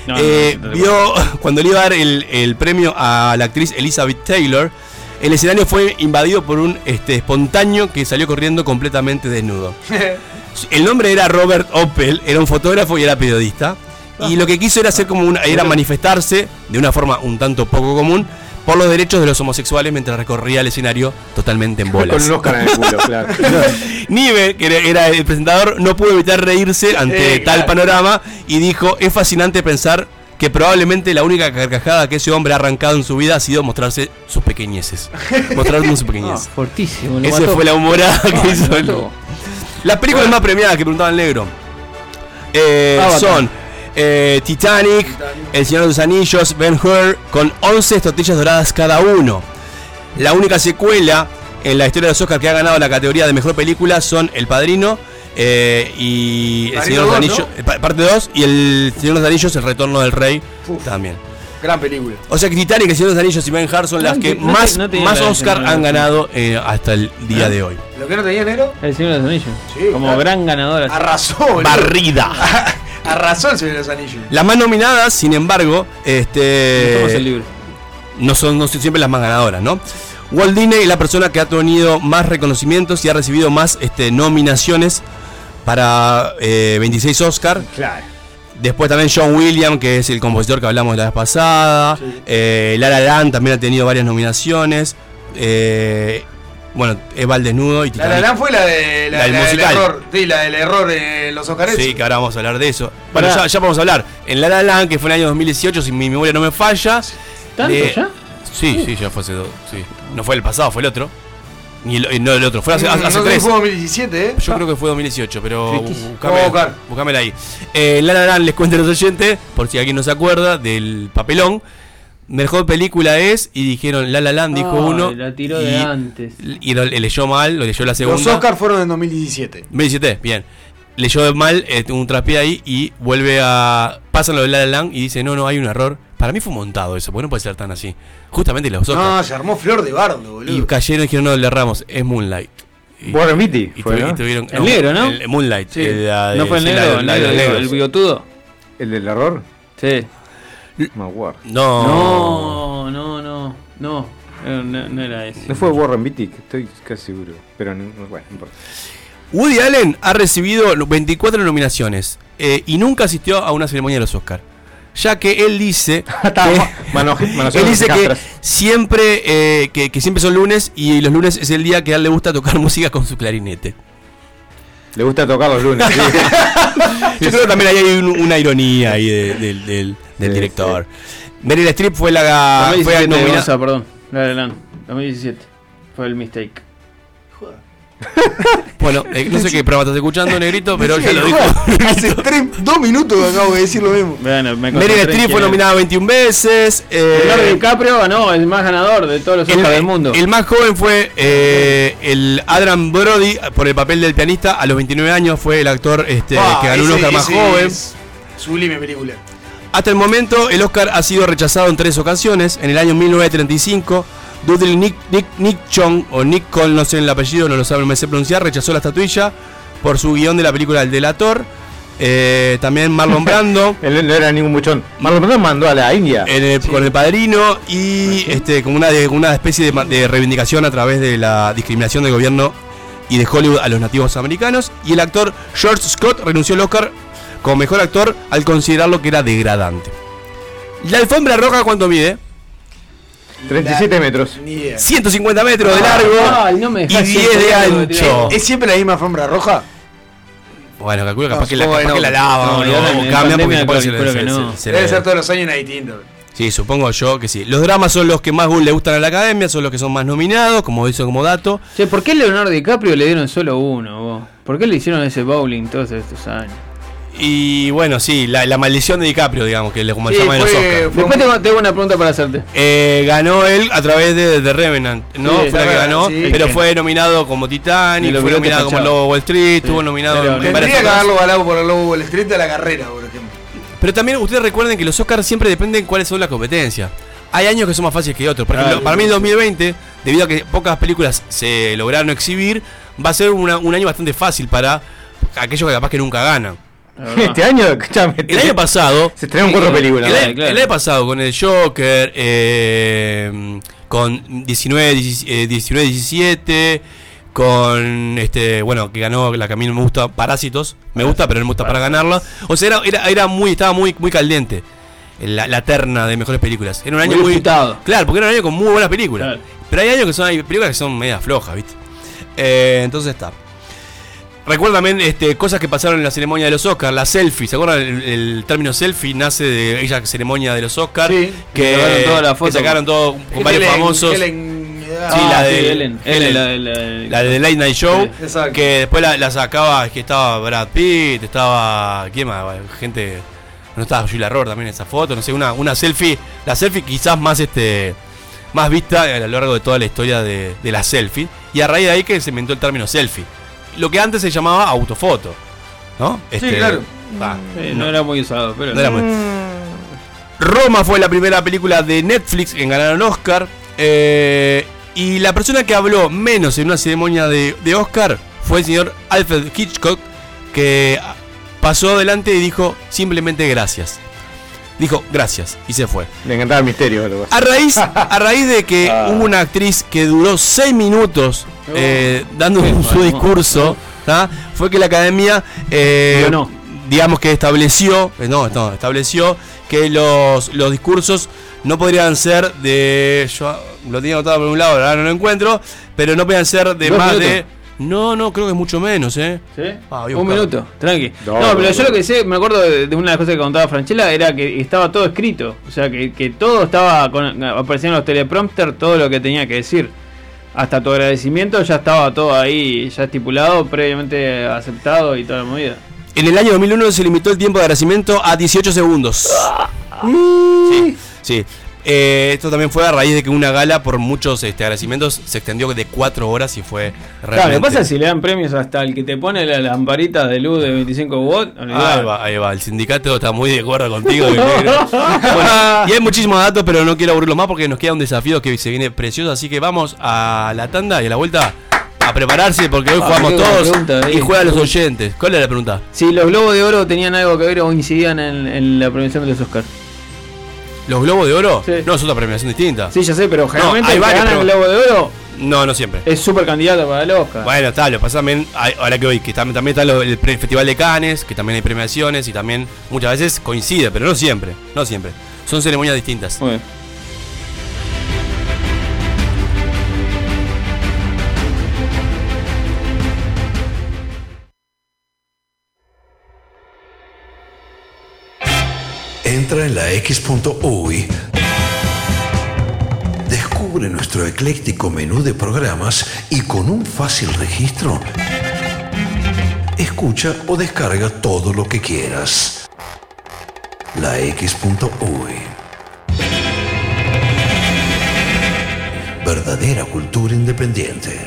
No, eh, no, no, no, vio cuando le iba a dar el, el premio a la actriz Elizabeth Taylor, el escenario fue invadido por un este, espontáneo que salió corriendo completamente desnudo. [laughs] El nombre era Robert Opel, era un fotógrafo y era periodista. Y lo que quiso era hacer como una, era manifestarse de una forma un tanto poco común por los derechos de los homosexuales mientras recorría el escenario totalmente en bolas. Con un Oscar en el culo, claro. [laughs] Nive, que era- el presentador, no pudo evitar reírse ante Eh, tal claro. panorama y dijo, es fascinante pensar que probablemente la única carcajada que ese hombre ha arrancado en su vida ha sido mostrarse sus pequeñeces. [laughs] Mostrarnos sus Ah, pequeñeces. fortísimo. lo Esa mató. fue la humorada Ah, que hizo lo el... Las películas más premiadas que preguntaba el negro eh, son eh, Titanic, El Señor de los Anillos, Ben Hur, con 11 tortillas doradas cada uno. La única secuela en la historia de los Oscars que ha ganado la categoría de mejor película son El Padrino eh, y El Señor de los Anillos, pa- parte 2 y El Señor de los Anillos, El Retorno del Rey Uf. también. Gran película. O sea que Titanic, El Señor de los Anillos y Ben Hur son No, las que no te- más, más Oscar han ganado eh, hasta el día de hoy. ¿Lo que no tenía negro? El Señor de los Anillos. Sí, Como claro. gran ganadora. Arrasó. Barrida. [laughs] Arrasó el Señor de los Anillos. Las más nominadas, sin embargo, este, el libro. no son, no son siempre las más ganadoras, ¿no? Walt Disney es la persona que ha tenido más reconocimientos y ha recibido más este, nominaciones para eh, 26 Oscar. Claro. Después también John Williams, que es el compositor que hablamos la vez pasada. Eh, La La Land también ha tenido varias nominaciones. Eh, bueno, Eva el Desnudo y Titanic. La Land fue la de la, La del la del musical. error. Sí, la del error en los Oscars. Sí, que ahora vamos a hablar de eso. Bueno, ya, ya vamos a hablar. En La La Land, que fue en el año 2018, si mi memoria no me falla. ¿Tanto de- ya? Sí, sí, ya fue hace dos. Sí. No fue el pasado, fue el otro. Ni el, eh, no el otro, fue hace, Mm, hace no tres. fue 2017, ¿eh? Yo creo que fue 2018, pero buscame, buscámela ahí. Eh, La les cuento a los oyentes, por si alguien no se acuerda, del papelón. Mejor película es, y dijeron La La Land, dijo Ay, uno. La tiró y, de antes. Y lo, leyó mal, lo leyó la segunda. Los Oscars fueron en 2017. 2017, bien. Leyó mal, eh, tuvo un traspié ahí y vuelve a. Pasan lo de La La Land y dice: No, no, hay un error. Para mí fue montado eso, porque no puede ser tan así. Justamente los No, Oscars. se armó flor de bardo, y boludo. cayeron y dijeron: No, le erramos, es Moonlight. Y, Warren Beatty y fue, tuvi- y ¿no? tuvieron, El negro, ¿no? El, Moonlight. Sí. el, la ¿No fue el la negro? El la digo, negros. el bigotudo. ¿El del error? Sí. No. No, no, no. No, no, no, no era ese. No fue Warren Beatty, estoy casi seguro. Pero no, no- bueno, no importa. Woody Allen ha recibido 24 nominaciones eh, y nunca asistió a una ceremonia de los Oscars. Ya que él dice [laughs] que, Mano- manoseando [laughs] él dice que siempre eh, que, que siempre son lunes y los lunes es el día que a él le gusta tocar [laughs] música con su clarinete. Le gusta tocar los lunes. sí. Yo creo que también ahí hay un- una ironía ahí de- del, del- del Sí, director. Meryl Streep fue la fue 2017, nominada. Gonza, perdón. La de Land. 2017. Fue el mistake. [laughs] Bueno, eh, no sé qué programa estás escuchando, negrito, pero ya lo dijo. [laughs] Hace tres, dos minutos que acabo de decir lo mismo. Bueno, me Meryl Streep fue nominada 21 veces. eh, Leonardo DiCaprio ganó el más ganador de todos los Oscars del mundo. el más joven fue eh, el Adrian Brody por el papel del pianista. A los 29 años fue el actor este, Ah, que ganó un ese- Oscar más joven. Sublime película. Hasta el momento, el Oscar ha sido rechazado en tres ocasiones. En el año 1935, Dudley Nick, Nick, Nick Chong, o Nick Cole, no sé el apellido, no lo sabe, no me sé pronunciar, rechazó la estatuilla por su guion de la película El Delator. Eh, también Marlon [laughs] Brando. Él no era ningún muchón. Marlon Brando mandó a la India. en el- con el padrino y este como una, de- una especie de, de reivindicación a través de la discriminación del gobierno y de Hollywood a los nativos americanos. Y el actor George Scott renunció al Oscar como mejor actor al considerarlo que era degradante. La alfombra roja, ¿cuánto mide? 37 metros. Ni idea. 150 metros de largo Ay, no me y dejás 10 de siempre ancho. ¿Es siempre la misma alfombra roja? Bueno, calculo capaz No, que la, capaz que que no. la lavan No, en cambian porque se calculo que se- no. se- se Debe ser todos los años una distinta. Sí, supongo yo que sí. Los dramas son los que más le gustan a la academia, son los que son más nominados, como hizo como dato. Che, ¿por qué a Leonardo DiCaprio le dieron solo uno, vos? ¿Por qué le hicieron ese bowling todos estos años? Y bueno, sí, la, la maldición de DiCaprio, digamos, que le como Sí, se llama en los Oscars. Después tengo, tengo una pregunta para hacerte. Eh, ganó él a través de The Revenant, ¿no? Sí, fue la que ganó, sí. pero fue nominado como Titanic, fue nominado como. Lobo Wall Street, estuvo nominado Pero en varias Tendría que haberlo ganado por el Lobo Wall Street de la carrera, por ejemplo. Pero también ustedes recuerden que los Oscars siempre dependen cuáles son las competencias. Hay años que son más fáciles que otros. Por ejemplo, para mí el 2020, debido a que pocas películas se lograron exhibir, va a ser una- un año bastante fácil para aquellos que capaz que nunca ganan. Este año, [laughs] escuchame, El año pasado. Se estrenaron cuatro películas. El, año- el año pasado con el Joker, eh, con 19, 19, 17, con este, bueno, que ganó la que a mí no me gusta, Parásitos, me gusta, pero no me gusta para ganarla. O sea, era, era, era muy, estaba muy, muy caliente la, la terna de mejores películas. Era un año Muy muy. Claro, porque era un año con muy buenas películas. Pero hay años que son hay películas que son medias flojas, ¿viste? Eh, entonces está. Recuerda también este, cosas que pasaron en la ceremonia de los Oscars, la selfie, ¿se acuerdan? El, el término selfie nace de ella ceremonia de los Oscars. que la que foto. sacaron todo con varios Helen- famosos. Helen- Sí, ah, la sí, de Ellen, Ellen, la de- la de- la de Late Night Show, Sí, exacto. que después la, la sacaba, que estaba Brad Pitt, estaba, ¿quién más? Gente, no estaba Julia Roberts también en esa foto, no sé, una, una selfie, la selfie quizás más este más vista a lo largo de toda la historia de, de la selfie, y a raíz de ahí que se inventó el término selfie, lo que antes se llamaba autofoto, ¿no? Este, claro. va, Sí, no era muy usado, pero. no era muy- Roma fue la primera película de Netflix en ganar un Oscar. eh, y la persona que habló menos en una ceremonia de, de Oscar fue el señor Alfred Hitchcock, que pasó adelante y dijo simplemente gracias. Dijo gracias y se fue. Le encantaba el misterio. A raíz, [laughs] a raíz de que hubo una actriz que duró seis minutos eh, dando un- su discurso, ¿tá? fue que la academia, eh, digamos que estableció, eh, no, no, estableció que los, los discursos no podrían ser de, yo lo tenía anotado por un lado, ahora no lo encuentro, pero no podían ser de más minutos. de, no, no, creo que es mucho menos, ¿eh? ¿Sí? Ah, Un minuto, tranqui. No, pero no. yo lo que sé, me acuerdo de, de una de las cosas que contaba Franchella, era que estaba todo escrito. O sea, que, que todo estaba, con, aparecían los teleprompter, todo lo que tenía que decir. Hasta tu agradecimiento ya estaba todo ahí, ya estipulado, previamente aceptado y toda la movida. En el año 2001 se limitó el tiempo de agradecimiento a 18 segundos. Sí, sí. Eh, esto también fue a raíz de que una gala por muchos este, agradecimientos se extendió de 4 horas y fue Claro, realmente... lo que pasa es si le dan premios hasta el que te pone la lamparita de luz de 25 watts. Ahí va, ahí va, el sindicato está muy de acuerdo contigo. [laughs] Bueno, y hay muchísimos datos, pero no quiero aburrirlo más porque nos queda un desafío que se viene precioso. Así que vamos a la tanda y a la vuelta a prepararse porque hoy Ah, jugamos todos pregunta, y juegan los oyentes. ¿Cuál es la pregunta? Si los globos de oro tenían algo que ver o incidían en, en la premiación de los Oscars. ¿Los globos de oro? No, es otra premiación distinta. Sí, ya sé, pero generalmente hay el que varios, gana el pero- globo de oro No, no siempre. es súper candidato para el Oscar. Bueno, está, lo pasa también, hay- ahora que hoy, que tam- también está lo- el Festival de Cannes, que también hay premiaciones y también muchas veces coincide, pero no siempre, no siempre. Son ceremonias distintas. Entra en la X.UI. Descubre nuestro ecléctico menú de programas y con un fácil registro, escucha o descarga todo lo que quieras. La X.UI. Verdadera cultura independiente.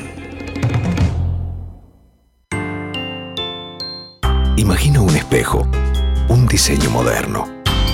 Imagina un espejo, un diseño moderno.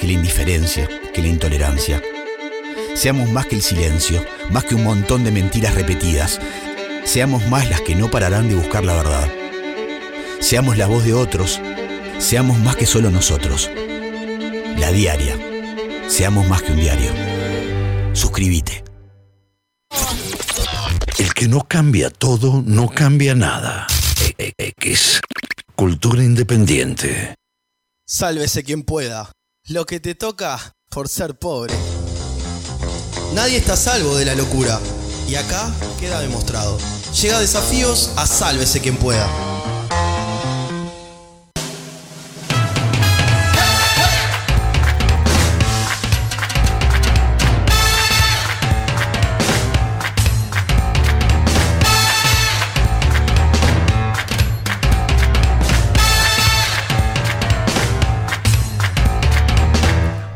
que la indiferencia, que la intolerancia. Seamos más que el silencio, más que un montón de mentiras repetidas. Seamos más las que no pararán de buscar la verdad. Seamos la voz de otros. Seamos más que solo nosotros. La diaria. Seamos más que un diario. Suscríbete. El que no cambia todo, no cambia nada. E- e- X. Cultura independiente. Sálvese quien pueda. Lo que te toca por ser pobre. Nadie está salvo de la locura. Y acá queda demostrado. Llega a desafíos a sálvese quien pueda.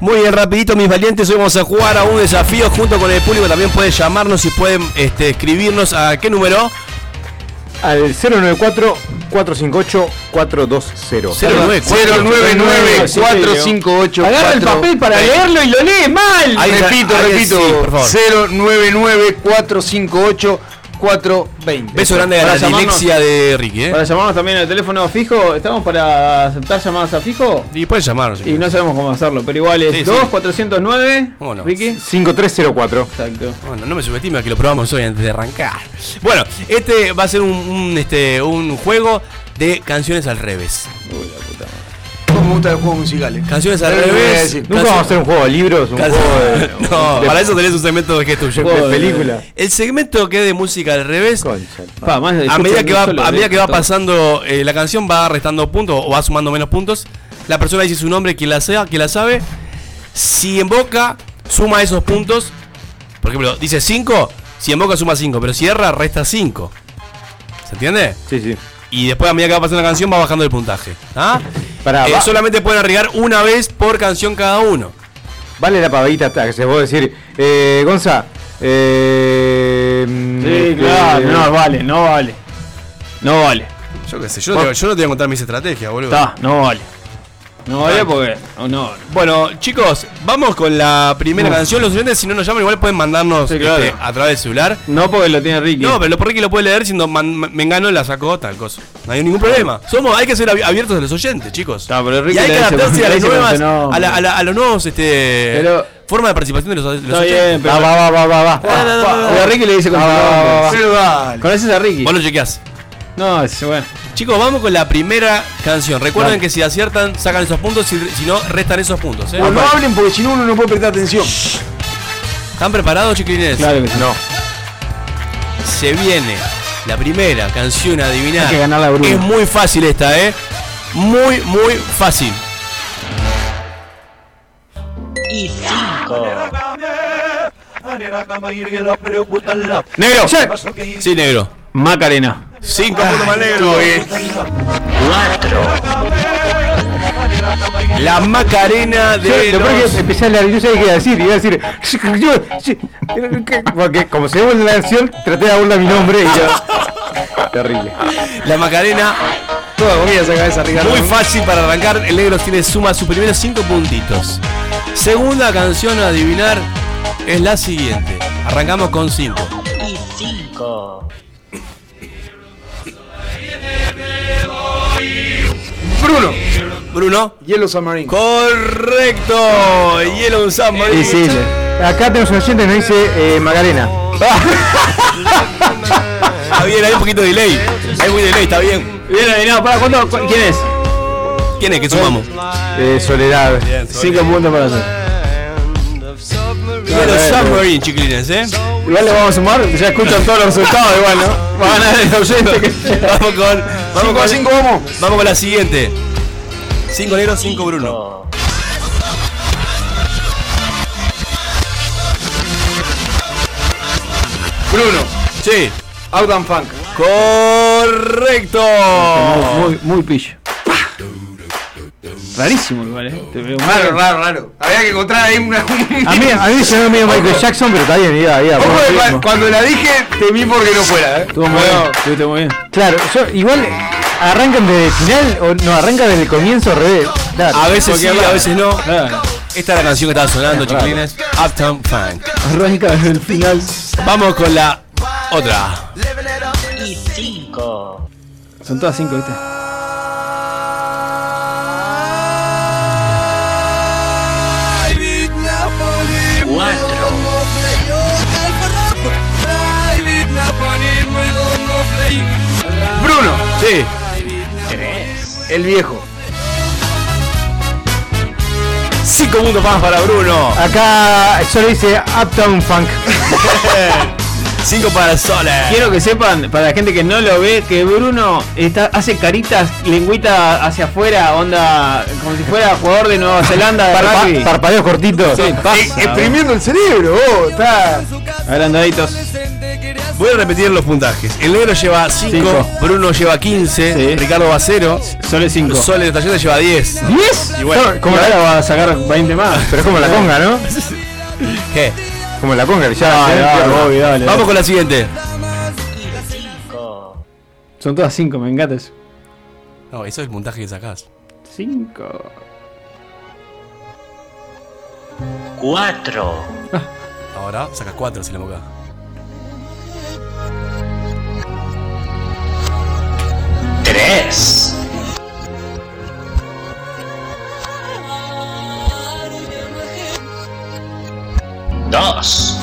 Muy bien, rapidito mis valientes, hoy vamos a jugar a un desafío junto con el público. También pueden llamarnos y pueden este, escribirnos a qué número. Al 094-458-420. 099-458. Agarra el papel para leerlo y lo lee mal. Ahí repito, ahí repito. sí, por favor. 099-458-420. Beso grande a la Para llamarnos- dilexia de Ricky, ¿eh? Para llamarnos también al teléfono fijo, ¿estamos para aceptar llamadas a fijo? Y pueden llamarnos. Y no sabemos cómo hacerlo, pero igual es Sí, sí. 2 409 ¿Cómo no? Ricky 5304. Exacto. Bueno, no me subestime que lo probamos hoy antes de arrancar. Bueno, este va a ser un, un, este, un juego de canciones al revés. ¿Cómo me gustan los juegos musicales? Canciones al revés. Nunca vamos a hacer un juego de libros, un juego de, [laughs] no, de- para eso tenés un segmento de que es tuyo. de película. El segmento que es de música al revés, Pa, más a medida que va, a medida que va pasando eh, la canción va restando puntos o va sumando menos puntos. La persona dice su nombre, quien la sea, quien la sabe. Si en boca suma esos puntos, por ejemplo, dice 5, si en boca suma 5, pero si erra resta 5. ¿Se entiende? Sí, sí. Y después a medida que va pasando la canción va bajando el puntaje. ¿Ah? Pará, Eh, va- solamente pueden arriesgar una vez por canción cada uno. Vale la pavadita hasta que se puede decir. Eh, Gonza. Eh, Sí, este, claro, no vale, no vale. No vale. Yo qué sé, yo no, te, yo no te voy a contar mis estrategias, boludo. Está, no vale. No vale porque. No, no. Bueno, chicos, vamos con la primera Uf. canción. Los oyentes, si no nos llaman, igual pueden mandarnos Sí, claro. este, a través del celular. No porque lo tiene Ricky. No, pero lo por Ricky lo puede leer diciendo man- me engano la sacó tal cosa. No hay ningún problema. Somos, hay que ser abi- abiertos a los oyentes, chicos. No, pero Ricky y hay que adaptarse a las nuevas, su nombre. a, la- a la- a los nuevos, este, Pero- forma de participación de los, de los Está oyentes. bien, pero. Va, va, va, va, va. Ah, no, no, no, no. Pero Ricky le dice con Ah, va, va, va. Pero dale. ¿Conoces a Ricky? Vos lo chequeás. No, es bueno. Chicos, vamos con la primera canción. Recuerden Dale. que si aciertan, sacan esos puntos, si, si no, restan esos puntos. ¿eh? Pero no hablen porque si no uno no puede prestar atención. ¿Están preparados, chiquilines? Claro que sí. No. Se viene la primera canción a adivinar. Hay que ganarla, Bruno. Es muy fácil esta, ¿eh? Muy, muy fácil. Y cinco. Negro. Sí, negro. Macarena. Cinco puntos más negro. La Macarena Sí, de lo peor es los... que empecé a leer, yo sabía qué iba a decir, iba a decir, porque como se ve en la versión, traté de burlar mi nombre y yo, [laughs] terrible. La Macarena, Toda comida esa cabeza Ricardo. muy fácil para arrancar. El negro tiene suma sus primeros cinco puntitos. Segunda canción a adivinar es la siguiente. Arrancamos con cinco. Y cinco. Bruno. Bruno. Yellow Submarine. Correcto. Yellow Submarine. Y sí, acá tenemos un oyente que nos dice eh, Macarena. [laughs] Está bien, hay un poquito de delay. Hay muy delay, está bien. Bien adivinado. ¿Para cuánto? cu- ¿Quién es? ¿Quién es que sumamos? Eh, Soledad. Cinco puntos para hacer. Yellow Submarine, chiquilines, ¿eh? Igual le vamos a sumar, ya escuchan todos los resultados igual, ¿no? Va a ganar el oyente que. [laughs] Vamos con. Vamos con, cinco, vamos. vamos con la siguiente. 5 negros, 5 Bruno. Bruno. Sí. Out and Funk. Correcto. Muy, muy pillo. Rarísimo igual, eh. Te veo Raro, mal. raro, raro. Había que encontrar ahí una. A mí, a mí me sonó medio Michael Jackson, pero está bien, iba, iba. Ritmo. cuando la dije, temí porque no fuera, eh. Estuvo muy bien. Estuviste muy bien. Claro, yo igual arrancan desde el final o no, arranca desde el comienzo al revés. Claro. A veces sí, a veces no. Claro. Esta es la canción que estaba sonando, chiquilines. Uptown Funk. Arranca desde el final. Vamos con la otra. Y cinco. Son todas cinco, ¿viste? Sí. Tres. El viejo. 5 puntos más para Bruno. Acá solo dice Uptown Funk. [laughs] 5 para Sole. Quiero que sepan, para la gente que no lo ve, que Bruno está, hace caritas, lengüita hacia afuera, onda, como si fuera jugador de Nueva Zelanda de Parpa- rugby. parpadeos cortitos. Sí, pasa. Exprimiendo el cerebro, oh, está. Agrandaditos. Voy a repetir los puntajes. El negro lleva 5, Cinco. Bruno lleva 15, Sí. Ricardo va 0, Sole 5. Sole de Talleres lleva 10. ¿10? Y bueno, Como la- va a sacar 20 más. Pero es como la conga, ¿no? [laughs] ¿Qué? Como la conga, que ya. Dale, dale, Bobby, dale. Vamos con la siguiente. Son todas 5, me encanta eso. No, eso es el puntaje que sacás. 5. Cuatro. Ahora sacas 4 si la boca. Tres. Dos.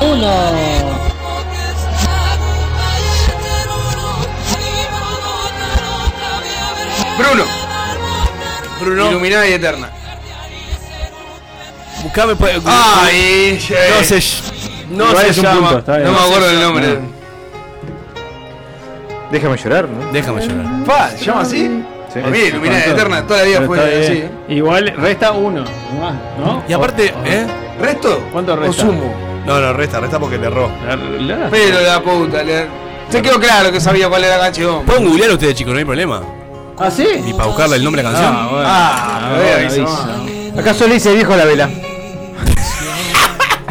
Uno. Bruno. Bruno. Iluminada y eterna. Buscame. pues, Ay, no se, no Igual se es un llama. punto. No me acuerdo el nombre. Déjame llorar, ¿no? Déjame llorar. Pa, ¿se llama así? Sí. A mí, iluminada eterna, toda la vida fue así. Igual resta 1. ¿No? Y aparte, O- ¿eh? ¿Resto? ¿Cuánto ¿O resta? sumo? No, no, resta, resta porque le erró. Pero la puta, le... Se quedó claro que sabía cuál era la canción. Pueden googlear ustedes, chicos, no hay problema. ¿Ah, sí? Y para buscarle el nombre de la canción. Ah, bueno. Ah, Ah, bueno, avisa. Acá solo dice viejo la vela.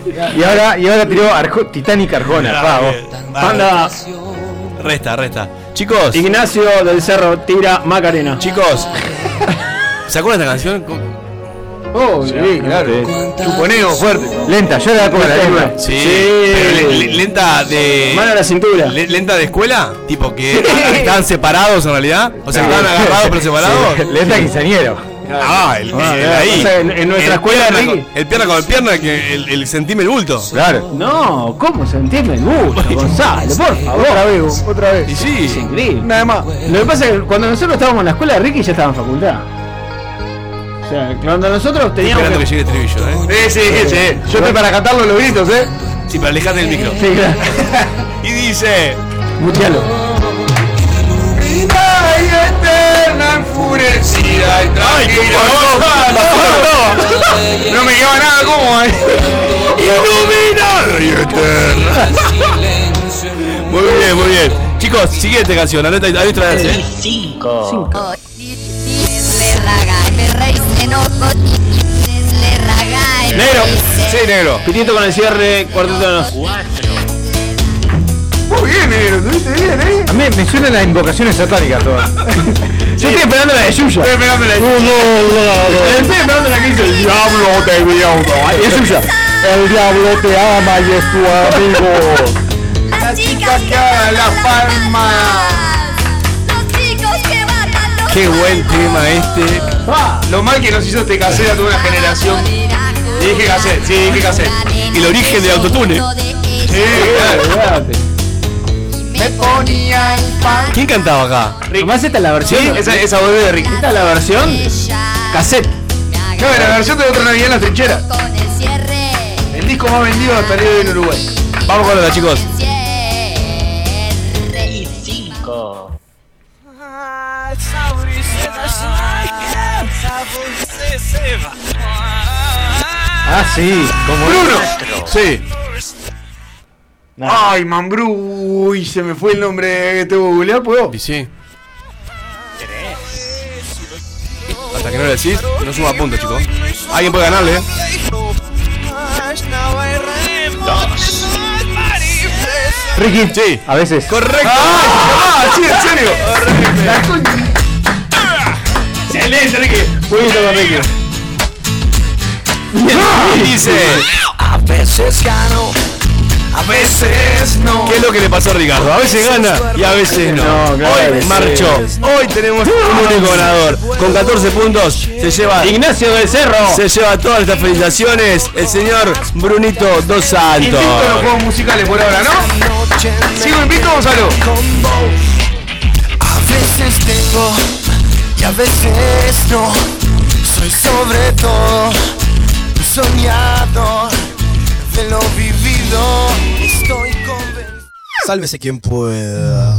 Y ahora, y ahora tiró Arjo- Titanic Arjona. pa, vos. Manda Resta, resta. Chicos, Ignacio del Cerro tira Macarena. chicos. [laughs] ¿Se acuerdan de esta canción? Oh, Sí, claro. Chuponeo fuerte. Lenta, yo la pongo la lengua. Sí. Lenta de. Mano a la cintura. le- lenta de escuela, tipo que [laughs] estaban separados en realidad. O sea, estaban agarrados pero [laughs] separados. Lenta quinceañero. Ah, el, Ah, el claro, ahí. o sea, en- en nuestra El escuela, pierna con- El pierna con el pierna, que el, el sentime el bulto. Claro. No, ¿cómo se entiende el gusto, [laughs] Gonzalo? Por favor. Otra vez, otra vez. Y Es sí. increíble. Nada más. Lo que pasa es que cuando nosotros estábamos en la escuela, Ricky ya estaba en facultad. O sea, cuando nosotros teníamos Esperando que que... llegue el estribillo, ¿eh? Sí, sí, sí. Yo estoy para cantarlo los gritos, ¿eh? Sí, pero alejate del micro. Sí, claro. [laughs] Y dice. Mutealo. Y. No me lleva nada como ahí. Iluminado y eterna. Muy bien, muy bien. Chicos, siguiente canción. Anota, anota, ¿eh? Cinco. Negro. Sí, negro. Pitito con el cierre, cuarteto de. Cuatro. Muy bien, negro. ¿Tuviste bien, eh? A mí me suenan las invocaciones satánicas todas. [laughs] Yo estoy esperando la de Yuya. Estoy esperando la Estoy esperando la que dice el diablo te vio. Y es Yuya. El diablo te ama y es tu amigo. La chica que haga la palma. Qué buen tema este. Lo mal que nos hizo este cassette a toda una generación. Dije cassette, sí, dije cassette. Y el origen del autotune. Sí, claro. Me ponía en pan. ¿Quién cantaba acá? Además esta es la versión. Esa, esa voz de Ricky. Esta es la versión cassette. No, la versión de otra Navidad en la trinchera. El disco más vendido hasta el día de hoy en Uruguay. Vamos con otra, chicos. Y cinco. Ah, sí, como Bruno. nuestro. Ay, Mambrú. Uy, se me fue el nombre que tengo que googlear, ¿puedo? Y sí. Hasta que no le decís, no suma puntos, chicos. Alguien puede ganarle, eh. Ricky. Sí. A veces. Correcto. Ah, sí, en serio. Excelente, Ricky. Jueguito con Ricky. Y dice. A veces gano, a veces no. ¿Qué es lo que le pasó a Ricardo? A veces gana y a veces no. No, claro Hoy marchó. Hoy tenemos un único ganador. Con 14 puntos se lleva. Ignacio del Cerro. Se lleva todas estas felicitaciones el señor Brunito Dos Santos. Invicto los juegos musicales por ahora, ¿no? ¿Sigo invicto, Gonzalo? A veces tengo y a veces no. Soy sobre todo un soñador de lo vivido. Estoy convencido. Sálvese quien pueda.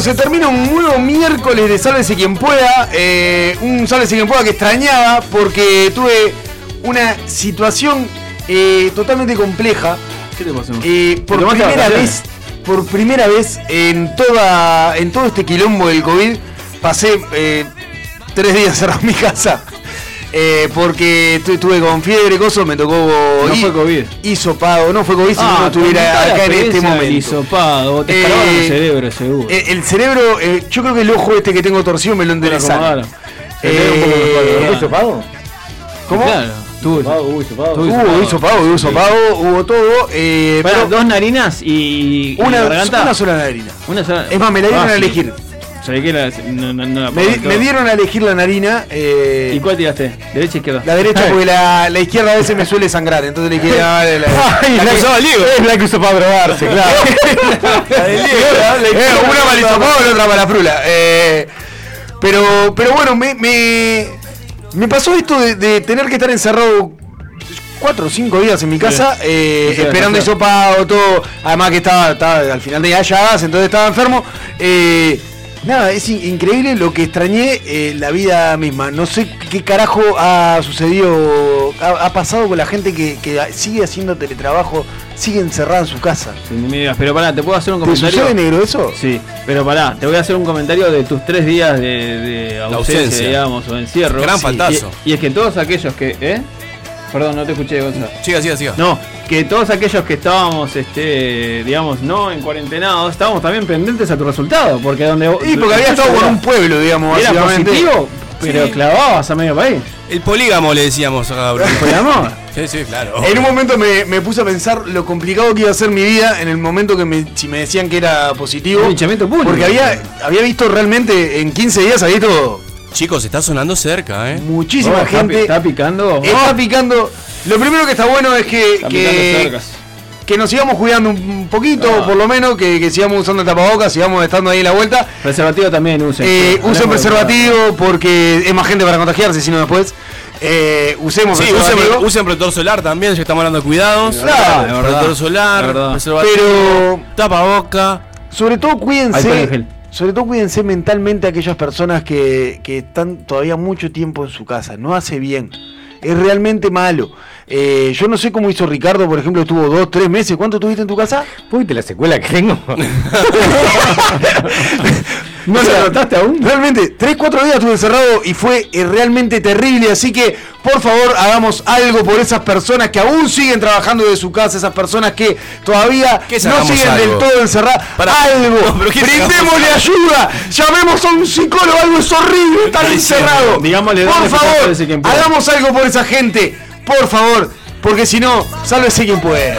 Bueno, se termina un nuevo miércoles de Sálvese quien pueda. eh, un Sálvese quien pueda que extrañaba porque tuve una situación eh, totalmente compleja. ¿Qué te pasó? Eh, por ¿Te tomaste primera vez, por primera vez en toda, en todo este quilombo del COVID, pasé eh, tres días [laughs] cerrado en mi casa. Eh, porque tu- estuve con fiebre, coso, me tocó No hi- fue COVID. hisopado, no fue COVID, si no Ah, estuviera contá la acá en este momento. hisopado, te Eh, el cerebro, seguro. Eh, el cerebro, eh, yo creo que el ojo este que tengo torcido me lo enderezaron. Eh. ¿Fue hisopado? ¿Cómo? Claro, tuvo Hisopado, hubo hisopado. Tuvo Hubo hisopado, hubo hisopado, hubo todo. Eh, pero dos narinas y, y una, garganta. una sola narina. Una sola. Es más, me la dieron Ah, a sí. Elegir. Sabía que la, no, no, no la Me, di- dieron a elegir la narina. eh, ¿Y cuál tiraste? ¿Derecha o izquierda? la derecha porque la, la [laughs] izquierda a veces me suele sangrar, entonces le dije, ah, la, la, [laughs] Ay, la que. Es la que usó para drogarse, [laughs] claro. La del Diego, la izquierda, una para el y otra para la frula. Eh, pero, pero bueno, me, me, me pasó esto de, de tener que estar encerrado cuatro o cinco días en mi casa, eh, Sí, sí, esperando sí. hisopado, todo. Además que estaba, estaba al final tenía llagas, entonces estaba enfermo. Eh, nada, es in- increíble lo que extrañé eh, la vida misma. No sé qué carajo ha sucedido, ha, ha pasado con la gente que, que sigue haciendo teletrabajo, sigue encerrada en su casa. Sí, ni me digas, pero pará, ¿te puedo hacer un ¿Te comentario? sucede negro eso? Sí, pero pará, te voy a hacer un comentario de tus tres días de, de ausencia, ausencia. digamos, o encierro. Gran Sí. faltazo. Y, y es que todos aquellos que. ¿Eh? Perdón, no te escuché, Gonzalo. Siga, siga, siga. No, que todos aquellos que estábamos, este, digamos, no en cuarentenados, estábamos también pendientes a tu resultado, porque donde Y porque había estado con un pueblo, digamos, era básicamente. positivo, pero Sí. clavabas a medio país. El polígamo le decíamos a Bruno. ¿Polígamo? Sí, sí, claro. En un momento me, me puse a pensar lo complicado que iba a ser mi vida en el momento que me, si me decían que era positivo. Un público. Porque había, había visto realmente en 15 días, había visto Chicos, está sonando cerca, ¿eh? muchísima Oh, gente. Está picando. Está picando. Lo primero que está bueno es que, que, nos sigamos cuidando un poquito, Ah. por lo menos, que, que sigamos usando tapabocas, sigamos estando ahí en la vuelta. Preservativo también usen. Eh, usen de- preservativo porque es más gente para contagiarse, si no después. Eh, usemos Sí, preservativo. usen, usen protector solar también, ya estamos hablando de cuidados. Claro, es verdad, protector solar, verdad. preservativo, Pero tapaboca. sobre todo cuídense. Sobre todo cuídense mentalmente aquellas personas que, que están todavía mucho tiempo en su casa. No hace bien. Es realmente malo. Eh, yo no sé cómo hizo Ricardo, por ejemplo, estuvo dos, tres meses. ¿Cuánto tuviste en tu casa? ¿Viste la secuela que tengo? [laughs] [laughs] ¿No O lo sea, notaste aún? Realmente, 3, 4 días estuve encerrado y fue eh, realmente terrible. Así que, por favor, hagamos algo por esas personas que aún siguen trabajando de su casa, esas personas que todavía ¿Qué es no siguen algo? del todo encerradas. Pará. Algo, No, pero ¿qué es brindémosle hagamos ayuda, llamemos a un psicólogo, algo es horrible estar encerrado. Digámosle por favor, hagamos algo por esa gente, por favor, porque si no, sálvese quien pueda.